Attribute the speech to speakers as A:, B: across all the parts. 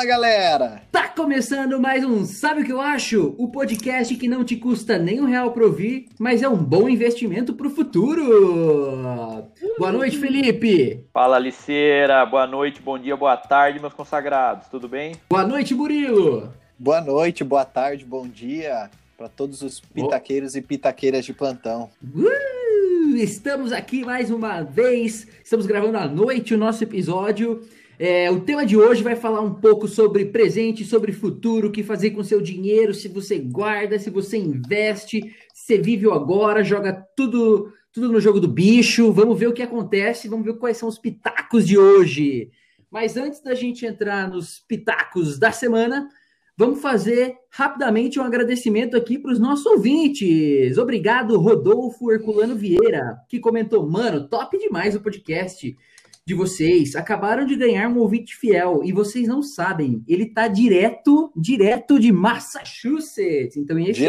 A: Fala galera!
B: Tá começando mais um Sabe o que eu acho? O podcast que não te custa nem um real pra ouvir, mas é um bom investimento pro futuro. Boa noite, Felipe!
A: Fala Liceira, boa noite, bom dia, boa tarde, meus consagrados, tudo bem?
B: Boa noite, Murilo!
C: Boa noite, boa tarde, bom dia para todos os pitaqueiros oh. e pitaqueiras de plantão.
B: Uh, estamos aqui mais uma vez, estamos gravando à noite o nosso episódio. É, o tema de hoje vai falar um pouco sobre presente, sobre futuro, o que fazer com seu dinheiro, se você guarda, se você investe, se vive o agora, joga tudo, tudo no jogo do bicho. Vamos ver o que acontece, vamos ver quais são os pitacos de hoje. Mas antes da gente entrar nos pitacos da semana, Vamos fazer rapidamente um agradecimento aqui para os nossos ouvintes. Obrigado, Rodolfo Herculano Vieira, que comentou: Mano, top demais o podcast de vocês. Acabaram de ganhar um ouvinte fiel e vocês não sabem, ele tá direto, direto de Massachusetts. Então, esse.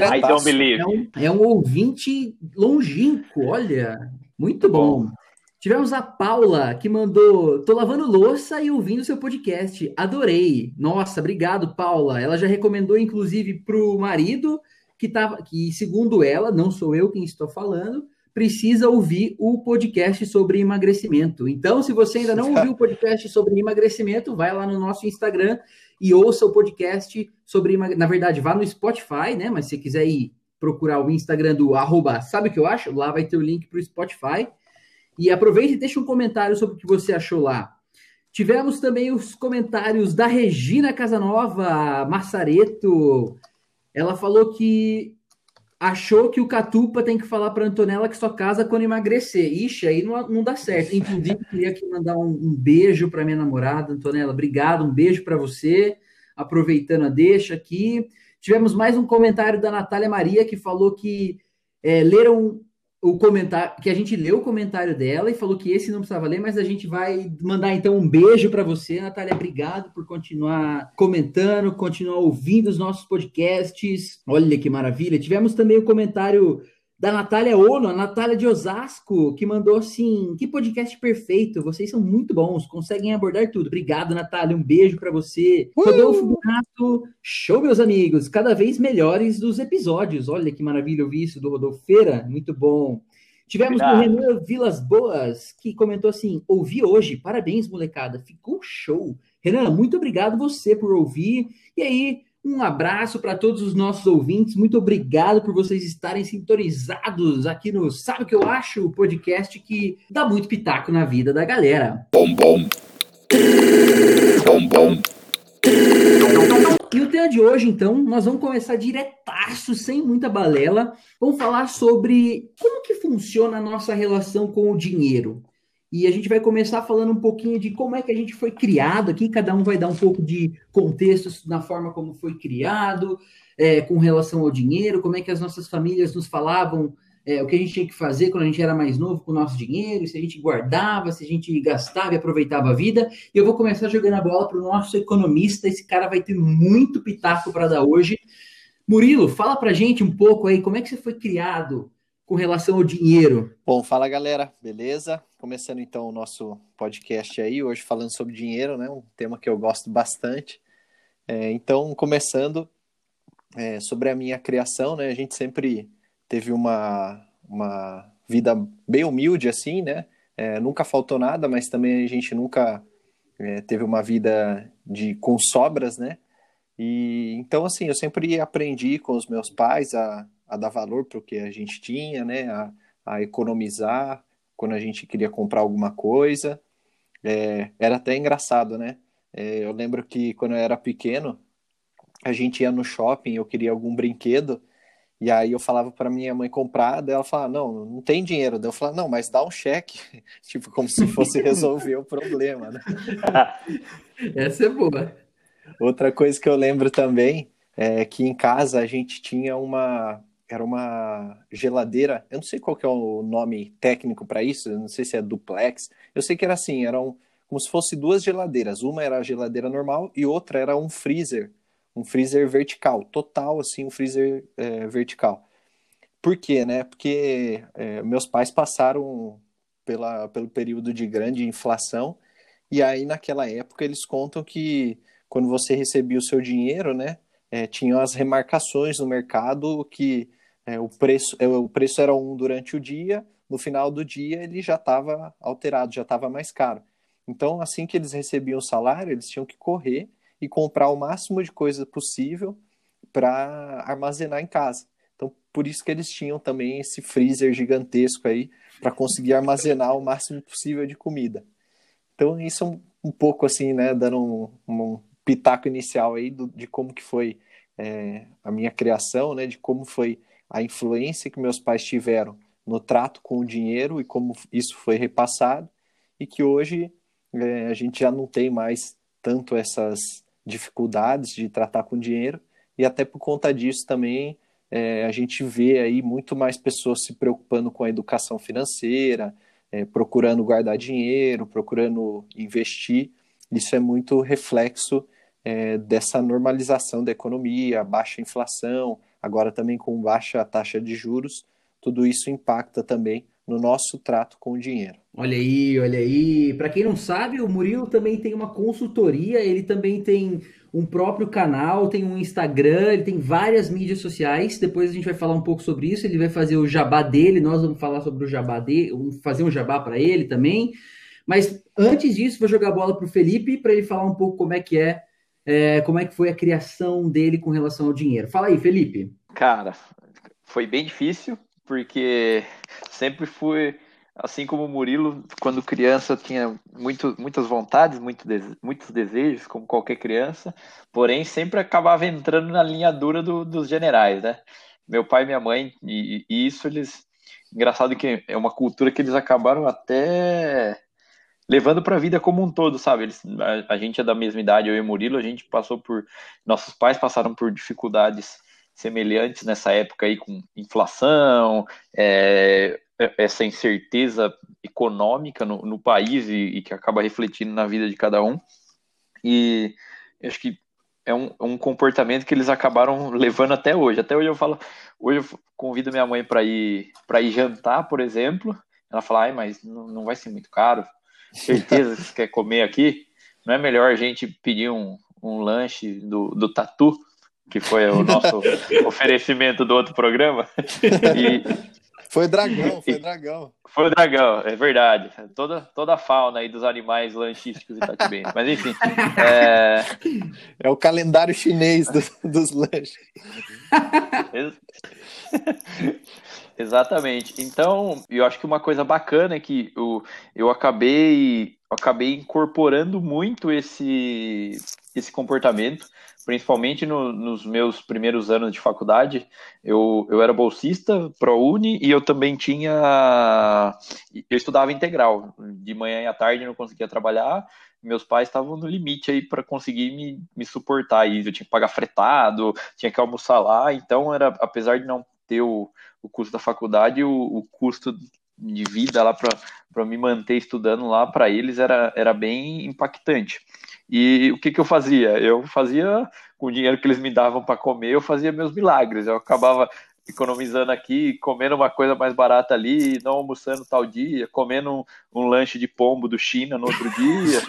B: É, um, é um ouvinte longínquo, olha. Muito bom. bom. Tivemos a Paula, que mandou: tô lavando louça e ouvindo seu podcast. Adorei. Nossa, obrigado, Paula. Ela já recomendou, inclusive, pro marido, que tava, que, segundo ela, não sou eu quem estou falando, precisa ouvir o podcast sobre emagrecimento. Então, se você ainda não ouviu o podcast sobre emagrecimento, vai lá no nosso Instagram e ouça o podcast sobre Na verdade, vá no Spotify, né? Mas se quiser ir procurar o Instagram do arroba, sabe o que eu acho? Lá vai ter o link para o Spotify. E aproveite e deixe um comentário sobre o que você achou lá. Tivemos também os comentários da Regina Casanova Massareto. Ela falou que achou que o Catupa tem que falar para Antonella que só casa quando emagrecer. Ixi, aí não, não dá certo. Inclusive, queria aqui mandar um, um beijo para minha namorada, Antonella. Obrigado, um beijo para você. Aproveitando a deixa aqui. Tivemos mais um comentário da Natália Maria que falou que é, leram o comentário, que a gente leu o comentário dela e falou que esse não precisava ler, mas a gente vai mandar então um beijo para você, Natália. Obrigado por continuar comentando, continuar ouvindo os nossos podcasts. Olha que maravilha. Tivemos também o comentário da Natália Ono, a Natália de Osasco, que mandou assim: que podcast perfeito, vocês são muito bons, conseguem abordar tudo. Obrigado, Natália, um beijo para você. Uh! Rodolfo Renato, show, meus amigos, cada vez melhores dos episódios. Olha que maravilha ouvir isso do Rodolfo Feira, muito bom. Tivemos o Renan Vilas Boas, que comentou assim: ouvi hoje, parabéns, molecada, ficou show. Renan, muito obrigado você por ouvir. E aí, um abraço para todos os nossos ouvintes. Muito obrigado por vocês estarem sintonizados aqui no Sabe o que eu acho? O podcast que dá muito pitaco na vida da galera. Bom, bom. Bom, bom. E o tema de hoje, então, nós vamos começar diretaço, sem muita balela. Vamos falar sobre como que funciona a nossa relação com o dinheiro. E a gente vai começar falando um pouquinho de como é que a gente foi criado aqui, cada um vai dar um pouco de contexto na forma como foi criado, é, com relação ao dinheiro, como é que as nossas famílias nos falavam é, o que a gente tinha que fazer quando a gente era mais novo com o nosso dinheiro, se a gente guardava, se a gente gastava e aproveitava a vida. E eu vou começar jogando a bola para o nosso economista, esse cara vai ter muito pitaco para dar hoje. Murilo, fala para gente um pouco aí, como é que você foi criado com relação ao dinheiro?
C: Bom, fala galera, beleza? Começando então o nosso podcast aí, hoje falando sobre dinheiro, né? Um tema que eu gosto bastante. É, então, começando é, sobre a minha criação, né? A gente sempre teve uma, uma vida bem humilde, assim, né? É, nunca faltou nada, mas também a gente nunca é, teve uma vida de com sobras, né? E então, assim, eu sempre aprendi com os meus pais a a dar valor para o que a gente tinha, né? A, a, economizar quando a gente queria comprar alguma coisa. É, era até engraçado, né? É, eu lembro que quando eu era pequeno, a gente ia no shopping, eu queria algum brinquedo, e aí eu falava para minha mãe comprar, daí ela falava, não, não tem dinheiro. Daí eu falava, não, mas dá um cheque. tipo, como se fosse resolver o problema, né?
B: Essa é boa.
C: Outra coisa que eu lembro também é que em casa a gente tinha uma, era uma geladeira, eu não sei qual que é o nome técnico para isso, eu não sei se é duplex, eu sei que era assim, eram como se fosse duas geladeiras, uma era a geladeira normal e outra era um freezer, um freezer vertical, total assim, um freezer é, vertical. Por quê, né? Porque é, meus pais passaram pela, pelo período de grande inflação E aí, naquela época, eles contam que quando você recebia o seu dinheiro, né, é, tinham as remarcações no mercado que é, o, preço, é, o preço era um durante o dia, no final do dia ele já estava alterado, já estava mais caro. Então, assim que eles recebiam o salário, eles tinham que correr e comprar o máximo de coisa possível para armazenar em casa. Então, por isso que eles tinham também esse freezer gigantesco aí para conseguir armazenar o máximo possível de comida. Então, isso é um, um pouco assim, né, dando um, um pitaco inicial aí do, de como que foi é, a minha criação, né, de como foi a influência que meus pais tiveram no trato com o dinheiro e como isso foi repassado e que hoje é, a gente já não tem mais tanto essas dificuldades de tratar com dinheiro e até por conta disso também é, a gente vê aí muito mais pessoas se preocupando com a educação financeira, é, procurando guardar dinheiro, procurando investir. Isso é muito reflexo é, dessa normalização da economia, baixa inflação, agora também com baixa taxa de juros. Tudo isso impacta também no nosso trato com o dinheiro.
B: Olha aí, olha aí. Para quem não sabe, o Murilo também tem uma consultoria, ele também tem um próprio canal, tem um Instagram, ele tem várias mídias sociais. Depois a gente vai falar um pouco sobre isso. Ele vai fazer o jabá dele, nós vamos falar sobre o jabá dele, fazer um jabá para ele também. Mas antes disso, vou jogar a bola para o Felipe para ele falar um pouco como é que é, é, como é que foi a criação dele com relação ao dinheiro. Fala aí, Felipe.
A: Cara, foi bem difícil porque sempre fui assim como o Murilo, quando criança tinha muito, muitas vontades, muito muitos desejos, como qualquer criança, porém sempre acabava entrando na linha dura do, dos generais, né? Meu pai e minha mãe, e, e, isso eles. Engraçado que é uma cultura que eles acabaram até levando para a vida como um todo, sabe? Eles, a, a, gente é da mesma idade, eu e Murilo, a gente passou por. Nossos pais passaram por dificuldades semelhantes nessa época aí, com inflação, é, essa incerteza econômica no, no país e, e, que acaba refletindo na vida de cada um. E acho que é um, é um, comportamento que eles acabaram levando até hoje. Até hoje eu falo, hoje eu convido minha mãe para ir para ir jantar, por exemplo. Ela fala, ai, mas não, não vai ser muito caro. Certeza que você quer comer aqui? Não é melhor a gente pedir um, um lanche do, do Tatu, que foi o nosso oferecimento do outro programa?
C: E, foi dragão, foi dragão.
A: Foi o dragão, é verdade. Toda, toda a fauna aí dos animais lanchísticos Itatibim. Mas enfim. É...
C: é o calendário chinês do, dos lanches.
A: Exatamente. Então, eu acho que uma coisa bacana é que eu, eu acabei eu acabei incorporando muito esse, esse comportamento principalmente no, nos meus primeiros anos de faculdade, eu, eu era bolsista uni e eu também tinha. Eu estudava integral. De manhã e à tarde não conseguia trabalhar. Meus pais estavam no limite aí para conseguir me, me suportar. E eu tinha que pagar fretado, tinha que almoçar lá. Então, era apesar de não ter o, o custo da faculdade, o, o custo de vida lá para me manter estudando lá para eles era, era bem impactante. E o que, que eu fazia? Eu fazia, com o dinheiro que eles me davam para comer, eu fazia meus milagres. Eu acabava economizando aqui, comendo uma coisa mais barata ali, não almoçando tal dia, comendo um, um lanche de pombo do China no outro dia.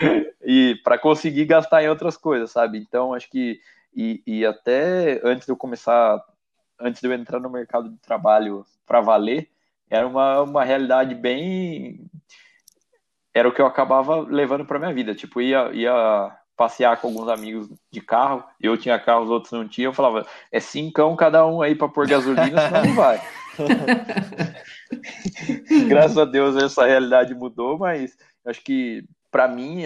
A: e para conseguir gastar em outras coisas, sabe? Então, acho que. E, e até antes de eu começar, antes de eu entrar no mercado de trabalho para valer, era uma, uma realidade bem era o que eu acabava levando para minha vida. Tipo, ia, ia passear com alguns amigos de carro, eu tinha carro, os outros não tinham, eu falava, é cincão cada um aí para pôr gasolina, senão não vai. Graças a Deus essa realidade mudou, mas acho que para mim,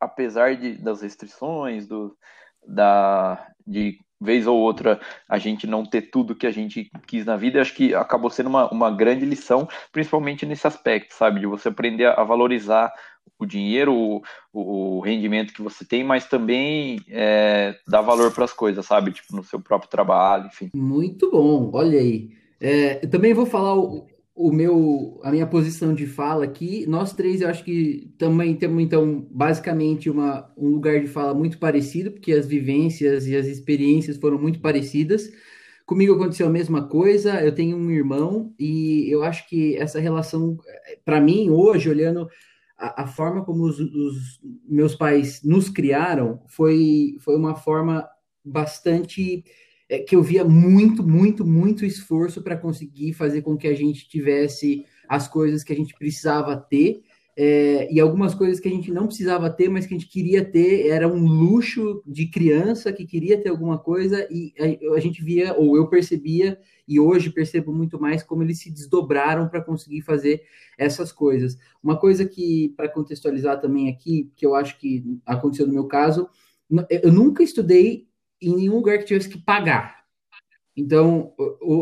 A: apesar de, das restrições, do, da, de vez ou outra a gente não ter tudo que a gente quis na vida, acho que acabou sendo uma, uma grande lição, principalmente nesse aspecto, sabe? De você aprender a valorizar o dinheiro, o, o rendimento que você tem, mas também é, dar valor para as coisas, sabe? Tipo, no seu próprio trabalho, enfim.
B: Muito bom, olha aí. É, eu também vou falar o, o meu, a minha posição de fala aqui, nós três eu acho que também temos então basicamente uma, um lugar de fala muito parecido, porque as vivências e as experiências foram muito parecidas. Comigo aconteceu a mesma coisa. Eu tenho um irmão e eu acho que essa relação, para mim, hoje, olhando a, a forma como os, os, meus pais nos criaram, foi, foi uma forma bastante é, que eu via muito, muito, muito esforço para conseguir fazer com que a gente tivesse as coisas que a gente precisava ter é, e algumas coisas que a gente não precisava ter, mas que a gente queria ter, era um luxo de criança que queria ter alguma coisa, e a, a gente via, ou eu percebia, e hoje percebo muito mais como eles se desdobraram para conseguir fazer essas coisas. Uma coisa que, para contextualizar também aqui, que eu acho que aconteceu no meu caso, eu nunca estudei em nenhum lugar que tivesse que pagar. Então,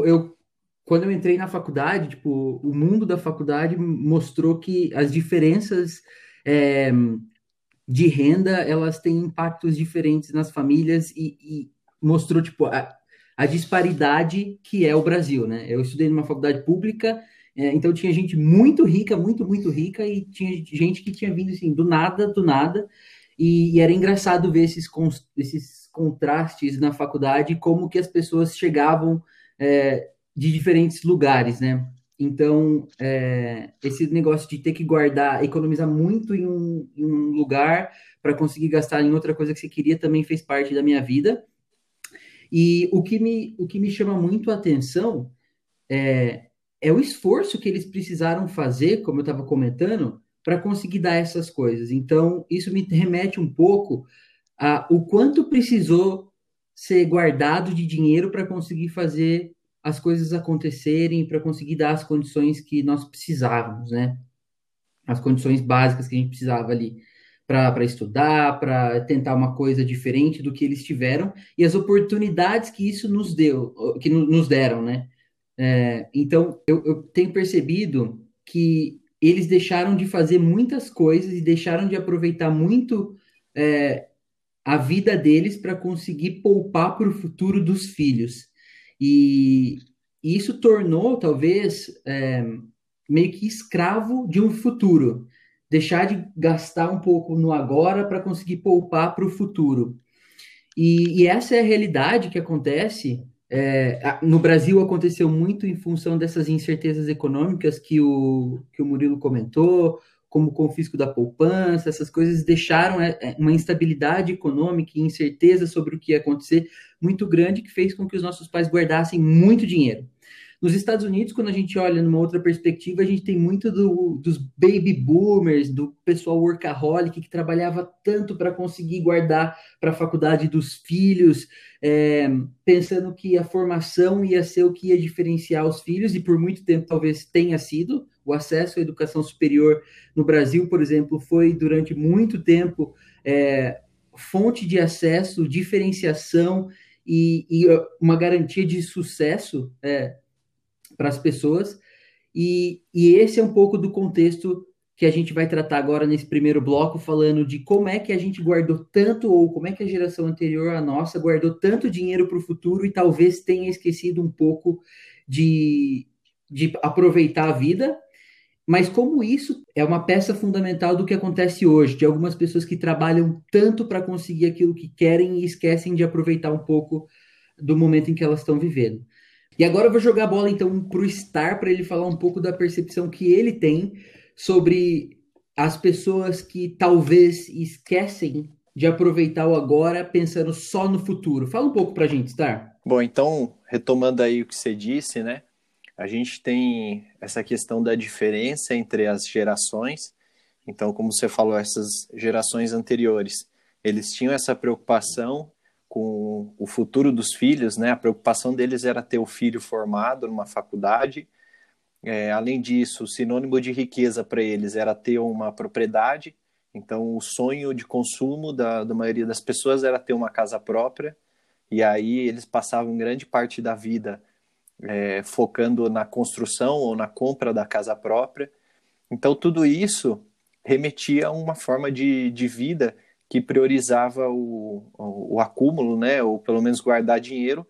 B: eu, quando eu entrei na faculdade, tipo, o mundo da faculdade mostrou que as diferenças é, de renda, elas têm impactos diferentes nas famílias e, e mostrou, tipo, a, a, disparidade que é o Brasil, né? Eu estudei numa faculdade pública, é, então tinha gente muito rica, muito, muito rica, e tinha gente que tinha vindo, assim, do nada, do nada, e, e era engraçado ver esses, esses contrastes na faculdade, como que as pessoas chegavam... É, de diferentes lugares, né? Então, é, esse negócio de ter que guardar, economizar muito em um, em um lugar para conseguir gastar em outra coisa que você queria também fez parte da minha vida. E o que me, o que me chama muito a atenção é, é o esforço que eles precisaram fazer, como eu estava comentando, para conseguir dar essas coisas. Então, isso me remete um pouco a o quanto precisou ser guardado de dinheiro para conseguir fazer as coisas acontecerem para conseguir dar as condições que nós precisávamos, né? As condições básicas que a gente precisava ali para estudar, para tentar uma coisa diferente do que eles tiveram e as oportunidades que isso nos deu, que nos deram, né? É, então, eu, eu tenho percebido que eles deixaram de fazer muitas coisas e deixaram de aproveitar muito é, a vida deles para conseguir poupar para o futuro dos filhos. E, isso tornou, talvez, é, meio que escravo de um futuro. Deixar de gastar um pouco no agora para conseguir poupar para o futuro. E, e, essa é a realidade que acontece. É, no Brasil aconteceu muito em função dessas incertezas econômicas que o, que o Murilo comentou, como o confisco da poupança, essas coisas deixaram é, é, uma instabilidade econômica e incerteza sobre o que ia acontecer muito grande, que fez com que os nossos pais guardassem muito dinheiro. Nos Estados Unidos, quando a gente olha numa outra perspectiva, a gente tem muito do, dos baby boomers, do pessoal workaholic que trabalhava tanto para conseguir guardar para a faculdade dos filhos, é, pensando que a formação ia ser o que ia diferenciar os filhos, e por muito tempo talvez tenha sido. O acesso à educação superior no Brasil, por exemplo, foi durante muito tempo é, fonte de acesso, diferenciação e, e uma garantia de sucesso é, para as pessoas. E, e esse é um pouco do contexto que a gente vai tratar agora nesse primeiro bloco, falando de como é que a gente guardou tanto, ou como é que a geração anterior à nossa guardou tanto dinheiro para o futuro e talvez tenha esquecido um pouco de, de aproveitar a vida, mas como isso é uma peça fundamental do que acontece hoje, de algumas pessoas que trabalham tanto para conseguir aquilo que querem e esquecem de aproveitar um pouco do momento em que elas estão vivendo. E agora eu vou jogar a bola então para o Star para ele falar um pouco da percepção que ele tem sobre as pessoas que talvez esquecem de aproveitar o agora pensando só no futuro. Fala um pouco para a gente, Star.
C: Bom, então, retomando aí o que você disse, né? A gente tem essa questão da diferença entre as gerações. Então, como você falou, essas gerações anteriores, eles tinham essa preocupação com o futuro dos filhos, né? A preocupação deles era ter o filho formado numa faculdade. É, além disso, sinônimo de riqueza para eles era ter uma propriedade. Então, o sonho de consumo da, da maioria das pessoas era ter uma casa própria. E aí eles passavam grande parte da vida é, focando na construção ou na compra da casa própria. Então, tudo isso remetia a uma forma de, de vida que priorizava o, o, o acúmulo, né, ou pelo menos guardar dinheiro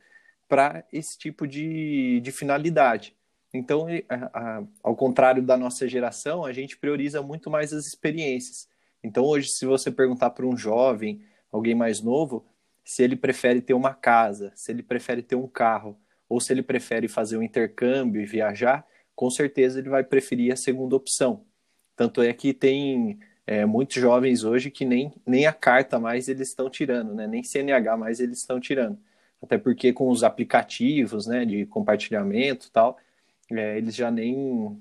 C: para esse tipo de, de finalidade. Então, a, a, ao contrário da nossa geração, a gente prioriza muito mais as experiências. Então, hoje, se você perguntar para um jovem, alguém mais novo, se ele prefere ter uma casa, se ele prefere ter um carro ou se ele prefere fazer um intercâmbio e viajar, com certeza ele vai preferir a segunda opção. Tanto é que tem é, muitos jovens hoje que nem, nem a carta mais eles estão tirando, né? nem CNH mais eles estão tirando. Até porque com os aplicativos né, de compartilhamento e tal, é, eles já nem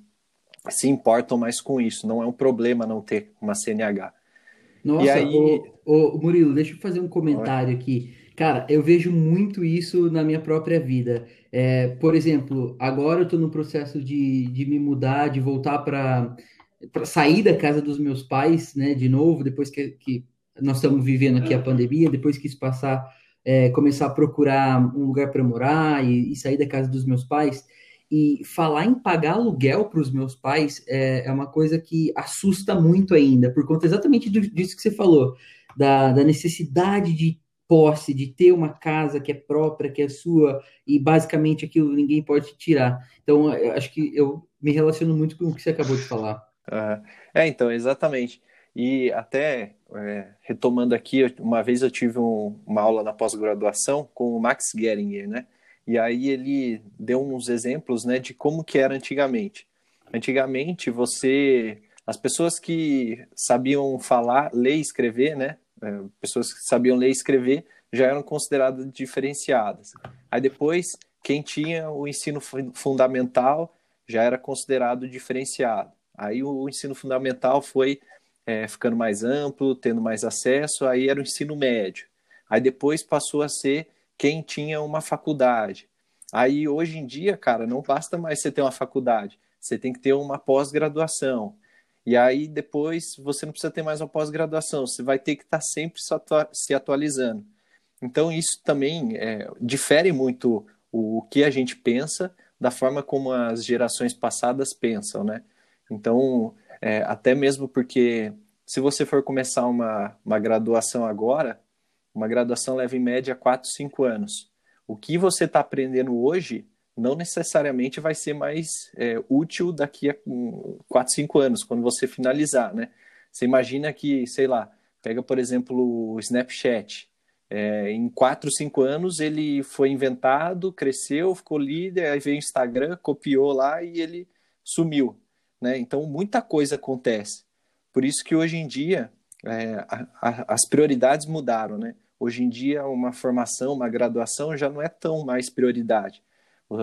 C: se importam mais com isso. Não é um problema não ter uma CNH.
B: Nossa, e aí... ô, ô, Murilo, deixa eu fazer um comentário aqui. Cara, eu vejo muito isso na minha própria vida. É, por exemplo, agora eu estou no processo de, de me mudar, de voltar para sair da casa dos meus pais, né, de novo, depois que, que nós estamos vivendo aqui a pandemia, depois que isso passar, é, começar a procurar um lugar para morar e, e, sair da casa dos meus pais. E falar em pagar aluguel para os meus pais é, é, uma coisa que assusta muito ainda, por conta exatamente disso que você falou, da, da necessidade de posse, de ter uma casa que é própria, que é sua, e basicamente aquilo ninguém pode tirar. Então, acho que eu me relaciono muito com o que você acabou de falar.
C: Uhum. É, então, exatamente. E até é, retomando aqui, uma vez eu tive um, uma aula na pós-graduação com o Max Geringer, né? E aí ele deu uns exemplos, né, de como que era antigamente. Antigamente, você, as pessoas que sabiam falar, ler e escrever, né, é, pessoas que sabiam ler e escrever já eram consideradas diferenciadas. Aí depois, quem tinha o ensino fundamental já era considerado diferenciado. Aí o ensino fundamental foi é, ficando mais amplo, tendo mais acesso, aí era o ensino médio. Aí depois passou a ser quem tinha uma faculdade. Aí hoje em dia, cara, não basta mais você ter uma faculdade, você tem que ter uma pós-graduação. E aí depois você não precisa ter mais uma pós-graduação, você vai ter que estar sempre se atualizando. Então isso também é, difere muito o, o que a gente pensa da forma como as gerações passadas pensam, né? Então, é, até mesmo porque se você for começar uma, uma graduação agora, uma graduação leva em média 4, 5 anos. O que você está aprendendo hoje não necessariamente vai ser mais é, útil daqui a 4, 5 anos, quando você finalizar, né? Você imagina que, sei lá, pega, por exemplo, o Snapchat. É, em 4, 5 anos ele foi inventado, cresceu, ficou líder, aí veio o Instagram, copiou lá e ele sumiu. Né? Então, muita coisa acontece. Por isso que hoje em dia é, a, a, as prioridades mudaram. Né? Hoje em dia, uma formação, uma graduação já não é tão mais prioridade.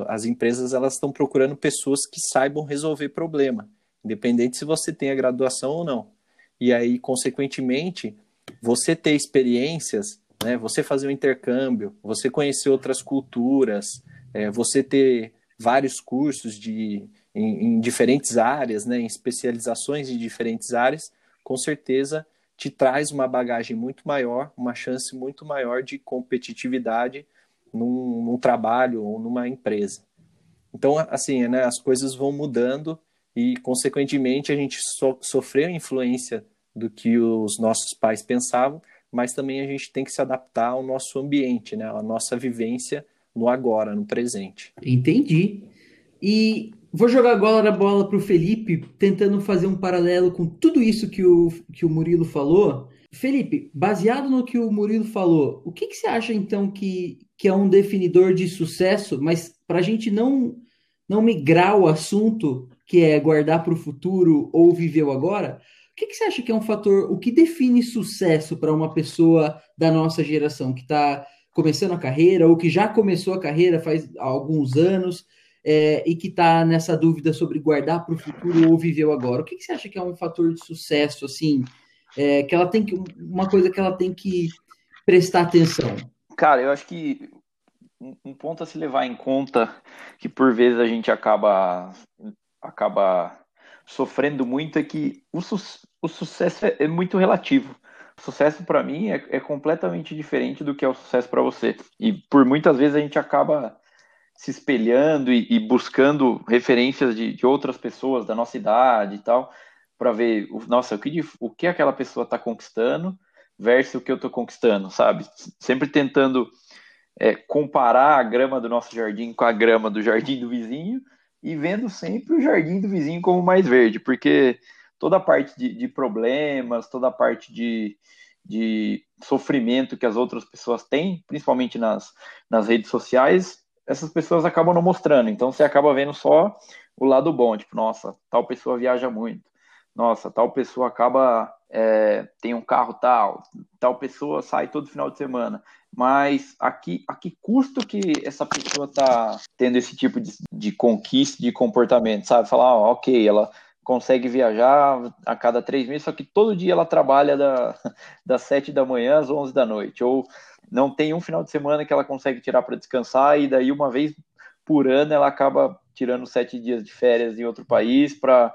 C: As empresas elas estão procurando pessoas que saibam resolver problema, independente se você tem a graduação ou não. E aí, consequentemente, você ter experiências, né, você fazer um intercâmbio, você conhecer outras culturas, é, você ter vários cursos de, em, em diferentes áreas, né, em especializações em diferentes áreas, com certeza te traz uma bagagem muito maior, uma chance muito maior de competitividade num, num trabalho ou numa empresa. Então, assim, né, as coisas vão mudando e, consequentemente, a gente so, sofreu influência do que os nossos pais pensavam, mas também a gente tem que se adaptar ao nosso ambiente, né, à nossa vivência no agora, no presente.
B: Entendi. E Vou jogar agora a bola para o Felipe, tentando fazer um paralelo com tudo isso que o, que o Murilo falou. Felipe, baseado no que o Murilo falou, o que, que você acha então que, que é um definidor de sucesso, mas para a gente não, não migrar o assunto, que é guardar para o futuro ou viver o agora, o que, que você acha que é um fator, o que define sucesso para uma pessoa da nossa geração que está começando a carreira ou que já começou a carreira faz alguns anos? É, e que está nessa dúvida sobre guardar para o futuro ou viver o agora. O que, que, você acha que é um fator de sucesso, assim, é, que ela tem que, uma coisa que ela tem que prestar atenção?
A: Cara, eu acho que um ponto a se levar em conta que por vezes a gente acaba acaba sofrendo muito é que o, su o sucesso é, é, muito relativo. O sucesso para mim é, é, completamente diferente do que é o sucesso para você. E por muitas vezes a gente acaba se espelhando e, e buscando referências de, de, outras pessoas da nossa idade e tal, para ver, nossa, o que, o que aquela pessoa está conquistando versus o que eu estou conquistando, sabe? Sempre tentando é, comparar a grama do nosso jardim com a grama do jardim do vizinho e vendo sempre o jardim do vizinho como mais verde, porque toda a parte de, de problemas, toda a parte de, de sofrimento que as outras pessoas têm, principalmente nas, nas redes sociais, essas pessoas acabam não mostrando. Então você acaba vendo só o lado bom, tipo, nossa, tal pessoa viaja muito. Nossa, tal pessoa acaba é, tem um carro tal, tal pessoa sai todo final de semana. Mas aqui, a que custo que essa pessoa está tendo esse tipo de, de conquista de comportamento, sabe? Falar, ó, ok, ela consegue viajar a cada três meses, só que todo dia ela trabalha da, das sete da manhã às onze da noite, ou não tem um final de semana que ela consegue tirar para descansar, e daí uma vez por ano ela acaba tirando sete dias de férias em outro país para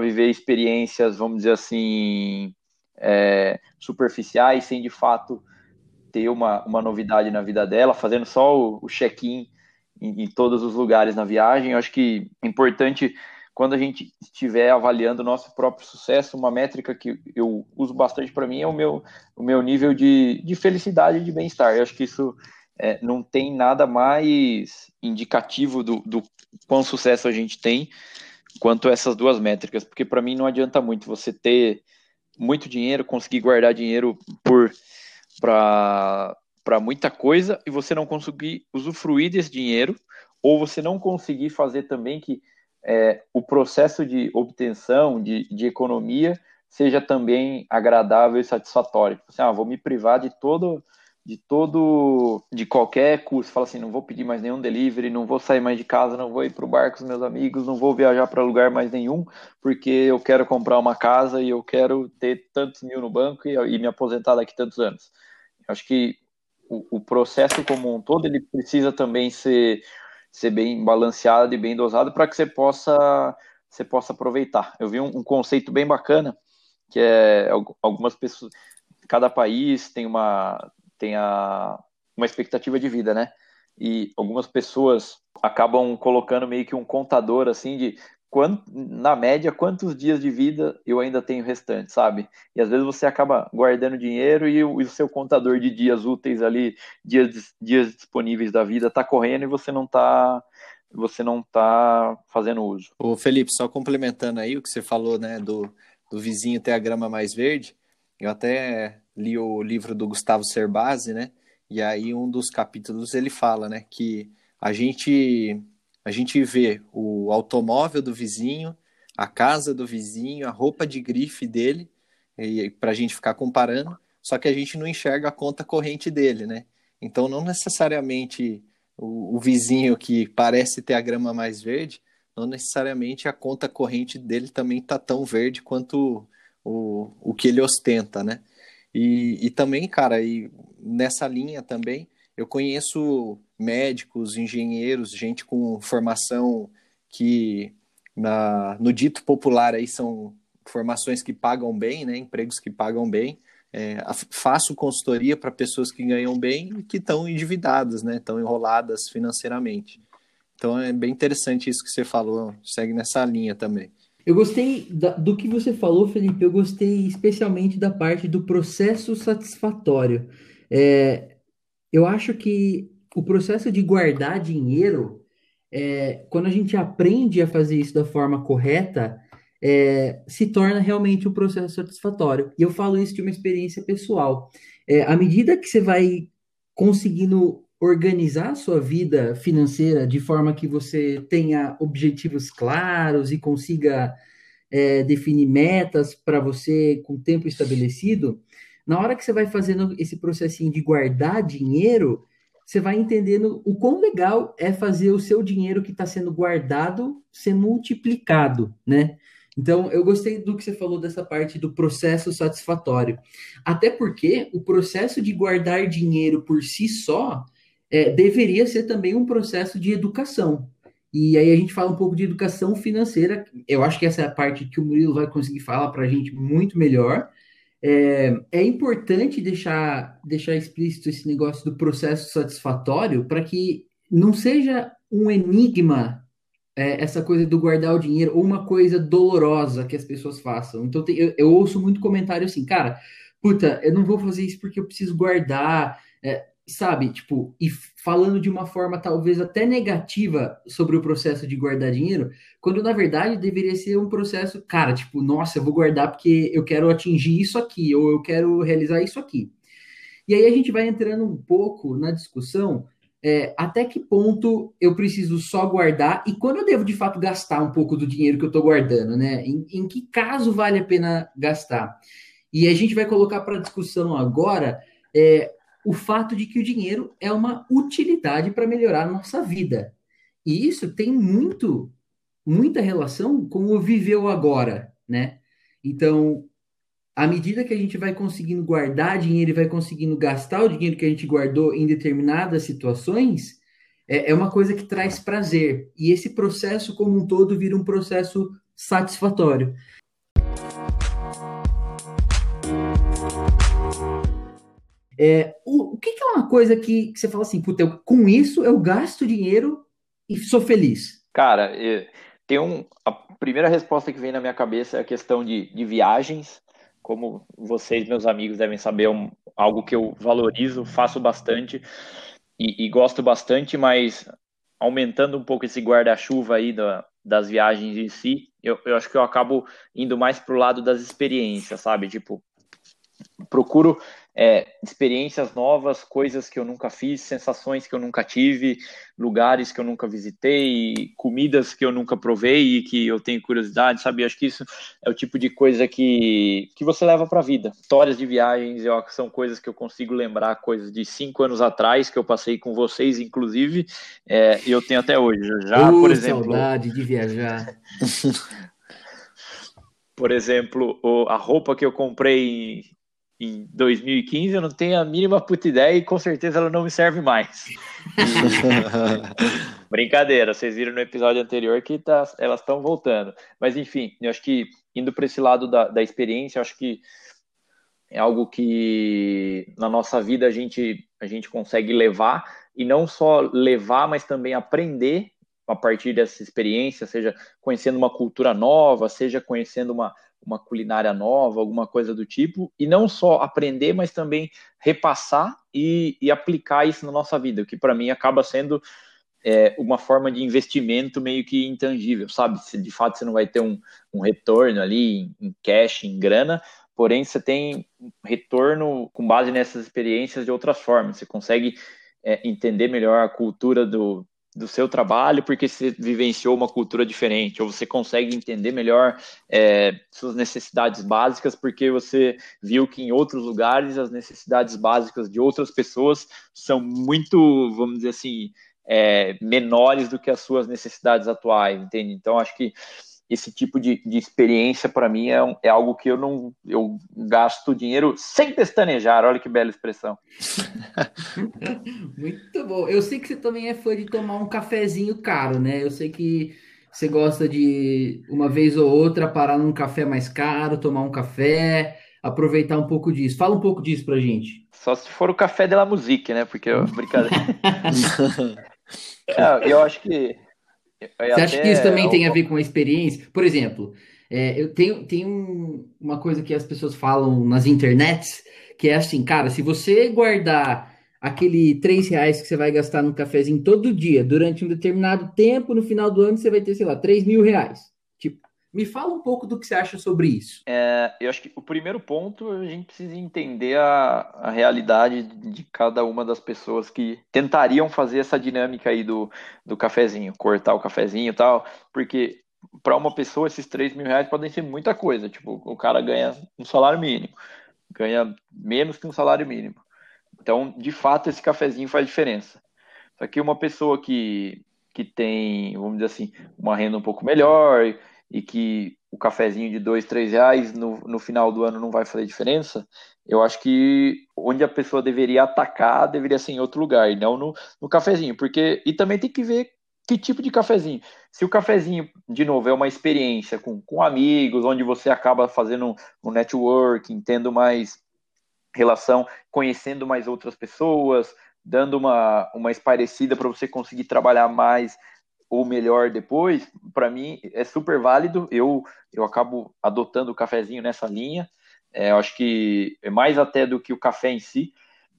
A: viver experiências, vamos dizer assim, é, superficiais, sem de fato ter uma, uma novidade na vida dela, fazendo só o, o check-in em, em todos os lugares na viagem. Eu acho que é importante quando a gente estiver avaliando o nosso próprio sucesso, uma métrica que eu uso bastante para mim é o meu, o meu nível de, de felicidade e de bem-estar. Eu acho que isso é, não tem nada mais indicativo do, do quão sucesso a gente tem quanto essas duas métricas, porque para mim não adianta muito você ter muito dinheiro, conseguir guardar dinheiro por para muita coisa e você não conseguir usufruir desse dinheiro, ou você não conseguir fazer também que é, o processo de obtenção de, de economia seja também agradável e satisfatório. Tipo assim, ah, vou me privar de todo de todo de qualquer custo. Fala assim, não vou pedir mais nenhum delivery, não vou sair mais de casa, não vou ir para o bar com os meus amigos, não vou viajar para lugar mais nenhum, porque eu quero comprar uma casa e eu quero ter tantos mil no banco e, e me aposentar daqui tantos anos. Acho que o, o processo como um todo ele precisa também ser ser bem balanceado e bem dosado para que você possa você possa aproveitar. Eu vi um, um, conceito bem bacana que é algumas pessoas, cada país tem uma tem a, uma expectativa de vida, né? E algumas pessoas acabam colocando meio que um contador assim de na média, quantos dias de vida eu ainda tenho restante, sabe? E às vezes você acaba guardando dinheiro e o, e o seu contador de dias úteis ali, dias, dias disponíveis da vida, tá correndo e você não tá você não tá fazendo uso.
C: O Felipe, só complementando aí o que você falou, né, do, do vizinho ter a grama mais verde, eu até li o livro do Gustavo Cerbasi, né, e aí um dos capítulos ele fala, né, que a gente a gente vê o automóvel do vizinho, a casa do vizinho, a roupa de grife dele, para a gente ficar comparando, só que a gente não enxerga a conta corrente dele, né? Então, não necessariamente o, o vizinho que parece ter a grama mais verde, não necessariamente a conta corrente dele também está tão verde quanto o, o que ele ostenta, né? E, e também, cara, e nessa linha também, eu conheço médicos, engenheiros, gente com formação que na, no dito popular aí são formações que pagam bem, né? Empregos que pagam bem. É, faço consultoria para pessoas que ganham bem e que estão endividadas, né? Enroladas financeiramente. Então é bem interessante isso que você falou. Segue nessa linha também.
B: Eu gostei da, do que você falou, Felipe. Eu gostei especialmente da parte do processo satisfatório. É, eu acho que o processo de guardar dinheiro, é, quando a gente aprende a fazer isso da forma correta, é, se torna realmente um processo satisfatório. E eu falo isso de uma experiência pessoal. É, à medida que você vai conseguindo organizar a sua vida financeira de forma que você tenha objetivos claros e consiga é, definir metas para você com tempo estabelecido, na hora que você vai fazendo esse processinho de guardar dinheiro, você vai entendendo o quão legal é fazer o seu dinheiro que está sendo guardado ser multiplicado, né? Então, eu gostei do que você falou dessa parte do processo satisfatório. Até porque o processo de guardar dinheiro por si só é, deveria ser também um processo de educação. E aí a gente fala um pouco de educação financeira. Eu acho que essa é a parte que o Murilo vai conseguir falar para a gente muito melhor. É, é importante deixar, deixar explícito esse negócio do processo satisfatório para que não seja um enigma é, essa coisa do guardar o dinheiro ou uma coisa dolorosa que as pessoas façam. Então tem, eu, eu, ouço muito comentário assim, cara, puta, eu não vou fazer isso porque eu preciso guardar. É, sabe, tipo, e falando de uma forma talvez até negativa sobre o processo de guardar dinheiro, quando na verdade deveria ser um processo, cara, tipo, nossa, eu vou guardar porque eu quero atingir isso aqui, ou eu quero realizar isso aqui. E aí a gente vai entrando um pouco na discussão é, até que ponto eu preciso só guardar e quando eu devo de fato gastar um pouco do dinheiro que eu estou guardando, né? Em, em, que caso vale a pena gastar? E a gente vai colocar para discussão agora é, o fato de que o dinheiro é uma utilidade para melhorar a nossa vida. E isso tem muito, muita relação com o viveu agora, né? Então, à medida que a gente vai conseguindo guardar dinheiro e vai conseguindo gastar o dinheiro que a gente guardou em determinadas situações, é, é uma coisa que traz prazer. E esse processo como um todo vira um processo satisfatório. É, o, o que, que, é uma coisa que, que você fala assim, puta, eu, com isso eu gasto dinheiro e sou feliz?
A: Cara, tem um. A primeira resposta que vem na minha cabeça é a questão de, de viagens como vocês, meus amigos, devem saber, é um, algo que eu valorizo, faço bastante e, e gosto bastante, mas aumentando um pouco esse guarda-chuva aí da, das viagens em si, eu, eu acho que eu acabo indo mais pro lado das experiências, sabe? Tipo, procuro é, experiências novas, coisas que eu nunca fiz, sensações que eu nunca tive, lugares que eu nunca visitei, comidas que eu nunca provei e que eu tenho curiosidade, sabe? acho que isso é o tipo de coisa que, que você leva para a vida. Histórias de viagens eu, são coisas que eu consigo lembrar, coisas de cinco anos atrás que eu passei com vocês, inclusive, é, e eu tenho até hoje. Já,
B: uh, por exemplo. saudade de viajar.
A: por exemplo, a roupa que eu comprei em 2015, eu não tenho a mínima puta ideia e com certeza ela não me serve mais. Brincadeira, vocês viram no episódio anterior que tá, elas estão voltando. Mas enfim, eu acho que indo para esse lado da, da experiência, eu acho que é algo que na nossa vida a gente, a gente consegue levar e não só levar, mas também aprender a partir dessa experiência, seja conhecendo uma cultura nova, seja conhecendo uma, uma culinária nova, alguma coisa do tipo, e não só aprender, mas também repassar e, e aplicar isso na nossa vida, que para mim acaba sendo é, uma forma de investimento meio que intangível, sabe? Se de fato você não vai ter um, um retorno ali em, em cash, em grana, porém você tem retorno com base nessas experiências de outras formas, você consegue é, entender melhor a cultura do, do seu trabalho porque você vivenciou uma cultura diferente, ou você consegue entender melhor é, suas necessidades básicas porque você viu que em outros lugares as necessidades básicas de outras pessoas são muito, vamos dizer assim, é, menores do que as suas necessidades atuais, entende? Então, acho que esse tipo de, de experiência para mim é, um, é, algo que eu não eu gasto dinheiro sem pestanejar. Olha que bela expressão.
B: Muito bom. Eu sei que você também é fã de tomar um cafezinho caro, né? Eu sei que você gosta de uma vez ou outra parar num café mais caro, tomar um café, aproveitar um pouco disso. Fala um pouco disso pra gente.
A: Só se for o café de la musique, né? Porque eu, brincadeira. é, eu acho que
B: você acha que isso também tem a ver com a experiência? Por exemplo, é, eu tenho, tenho uma coisa que as pessoas falam nas internets, que é assim, cara, se você guardar aquele três reais que você vai gastar no cafezinho todo dia, durante um determinado tempo, no final do ano você vai ter, sei lá, três mil reais. Me fala um pouco do que você acha sobre isso.
A: É, eu acho que o primeiro ponto a gente precisa entender a, a realidade de cada uma das pessoas que tentariam fazer essa dinâmica aí do, do cafezinho, cortar o cafezinho e tal, porque para uma pessoa esses 3 mil reais podem ser muita coisa. Tipo, o cara ganha um salário mínimo, ganha menos que um salário mínimo. Então, de fato, esse cafezinho faz diferença. Só que uma pessoa que, que tem, vamos dizer assim, uma renda um pouco melhor e que o cafezinho de dois, três reais no, no final do ano não vai fazer diferença, eu acho que onde a pessoa deveria atacar deveria ser em outro lugar, e não no, no cafezinho, porque e também tem que ver que tipo de cafezinho. Se o cafezinho, de novo, é uma experiência com, com amigos, onde você acaba fazendo um networking, tendo mais relação, conhecendo mais outras pessoas, dando uma, uma esparecida para você conseguir trabalhar mais ou melhor depois, para mim é super válido. Eu, eu acabo adotando o cafezinho nessa linha. É, eu acho que é mais até do que o café em si,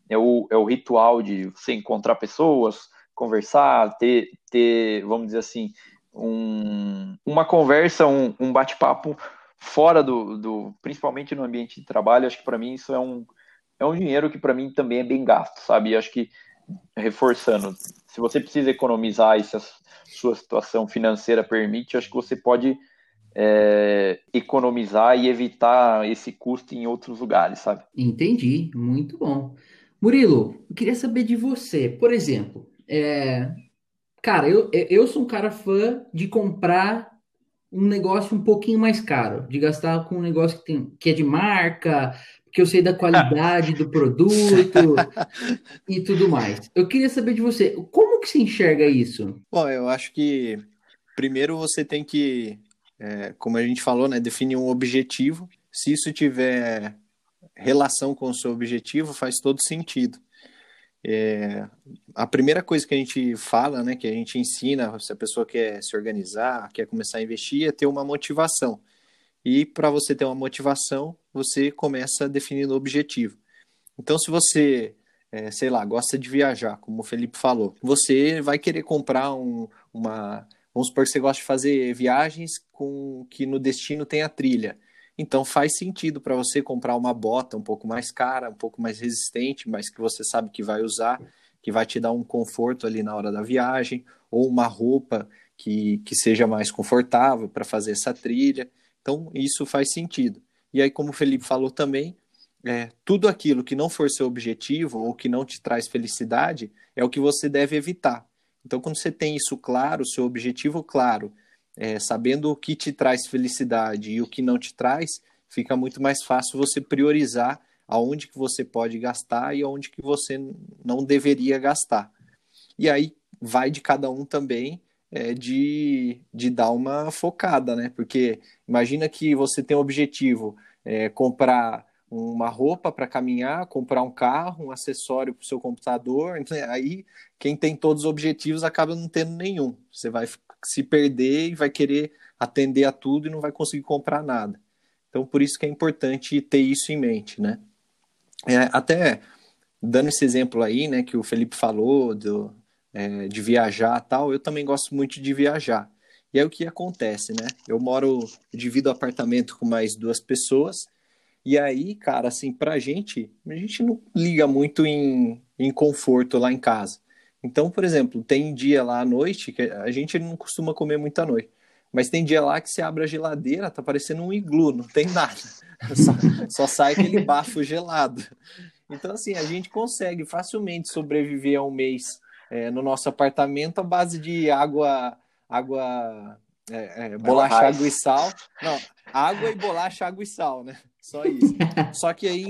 A: é o, é o ritual de você encontrar pessoas, conversar, ter, ter vamos dizer assim, um, uma conversa, um, um bate-papo fora do, do, principalmente no ambiente de trabalho. Acho que para mim isso é um, é um dinheiro que para mim também é bem gasto, sabe? Eu acho que reforçando, se você precisa economizar e se a sua situação financeira permite, acho que você pode é, economizar e evitar esse custo em outros lugares, sabe?
B: Entendi, muito bom. Murilo, eu queria saber de você, por exemplo, é, cara, eu, eu sou um cara fã de comprar um negócio um pouquinho mais caro, de gastar com um negócio que, tem, que é de marca, que eu sei da qualidade do produto e tudo mais. Eu queria saber de você, como que se enxerga isso?
C: Bom, eu acho que primeiro você tem que, é, como a gente falou, né, definir um objetivo. Se isso tiver relação com o seu objetivo, faz todo sentido. É, a primeira coisa que a gente fala, né, que a gente ensina, se a pessoa quer se organizar, quer começar a investir, é ter uma motivação. E para você ter uma motivação, você começa definindo o objetivo. Então, se você, é, sei lá, gosta de viajar, como o Felipe falou, você vai querer comprar um, uma. Vamos supor que você gosta de fazer viagens com que no destino tem a trilha. Então faz sentido para você comprar uma bota um pouco mais cara, um pouco mais resistente, mas que você sabe que vai usar, que vai te dar um conforto ali na hora da viagem, ou uma roupa que, que seja mais confortável para fazer essa trilha. Então isso faz sentido. E aí, como o Felipe falou também, é, tudo aquilo que não for seu objetivo ou que não te traz felicidade é o que você deve evitar. Então, quando você tem isso claro, seu objetivo claro, é, sabendo o que te traz felicidade e o que não te traz, fica muito mais fácil você priorizar aonde que você pode gastar e aonde que você não deveria gastar. E aí vai de cada um também é, de, de dar uma focada, né? Porque imagina que você tem o objetivo é, comprar uma roupa para caminhar, comprar um carro, um acessório para o seu computador. Então, aí, quem tem todos os objetivos acaba não tendo nenhum. Você vai se perder e vai querer atender a tudo e não vai conseguir comprar nada. Então, por isso que é importante ter isso em mente, né? É, até dando esse exemplo aí, né, que o Felipe falou do, é, de viajar tal, eu também gosto muito de viajar. E aí o que acontece, né? Eu moro, divido apartamento com mais duas pessoas, e aí, cara, assim, pra gente, a gente não liga muito em, em conforto lá em casa. Então, por exemplo, tem dia lá à noite que a gente não costuma comer muito à noite. Mas tem dia lá que você abre a geladeira, tá parecendo um iglu, não tem nada. Só, só sai aquele bafo gelado. Então, assim, a gente consegue facilmente sobreviver a um mês é, no nosso apartamento à base de água, água, é, é, bolacha, água e sal. Não, água e bolacha, água e sal, né? Só isso. Só que aí,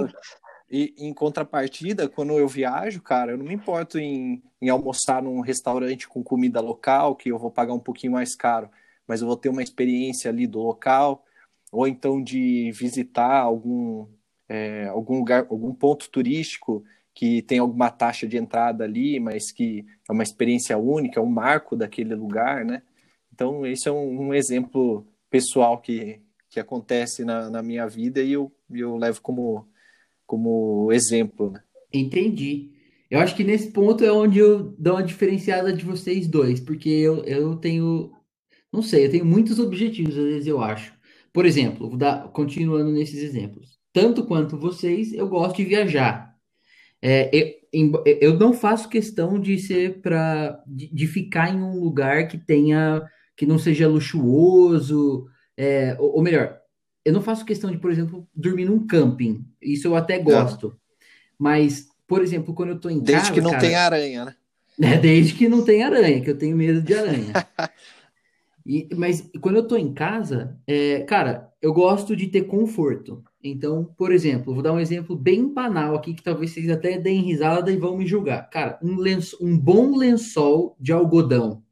C: e, em contrapartida, quando eu viajo, cara, eu não me importo em, em almoçar num restaurante com comida local, que eu vou pagar um pouquinho mais caro, mas eu vou ter uma experiência ali do local, ou então de visitar algum, é, algum lugar, algum ponto turístico que tem alguma taxa de entrada ali, mas que é uma experiência única, um marco daquele lugar, né? Então, esse é um, um exemplo pessoal que, que acontece na, na minha vida e eu, eu levo como, como exemplo, né?
B: Entendi. Eu acho que nesse ponto é onde eu dou uma diferenciada de vocês dois, porque eu, eu tenho, não sei, eu tenho muitos objetivos, às vezes eu acho. Por exemplo, continuando nesses exemplos. Tanto quanto vocês, eu gosto de viajar. É, eu, eu, não faço questão de ser para de, de, ficar em um lugar que tenha que não seja luxuoso, é, ou, ou, melhor, eu não faço questão de, por exemplo, dormir num camping. Isso eu até gosto. Não. Mas, por exemplo, quando eu tô em
C: Desde
B: casa.
C: que não
B: cara,
C: tem aranha, né?
B: É, desde que não tem aranha, que eu tenho medo de aranha. e, mas quando eu tô em casa, é, cara, eu gosto de ter conforto. Então, por exemplo, vou dar um exemplo bem banal aqui, que talvez vocês até deem risada e vão me julgar. Cara, um, lenço, um bom lençol de algodão,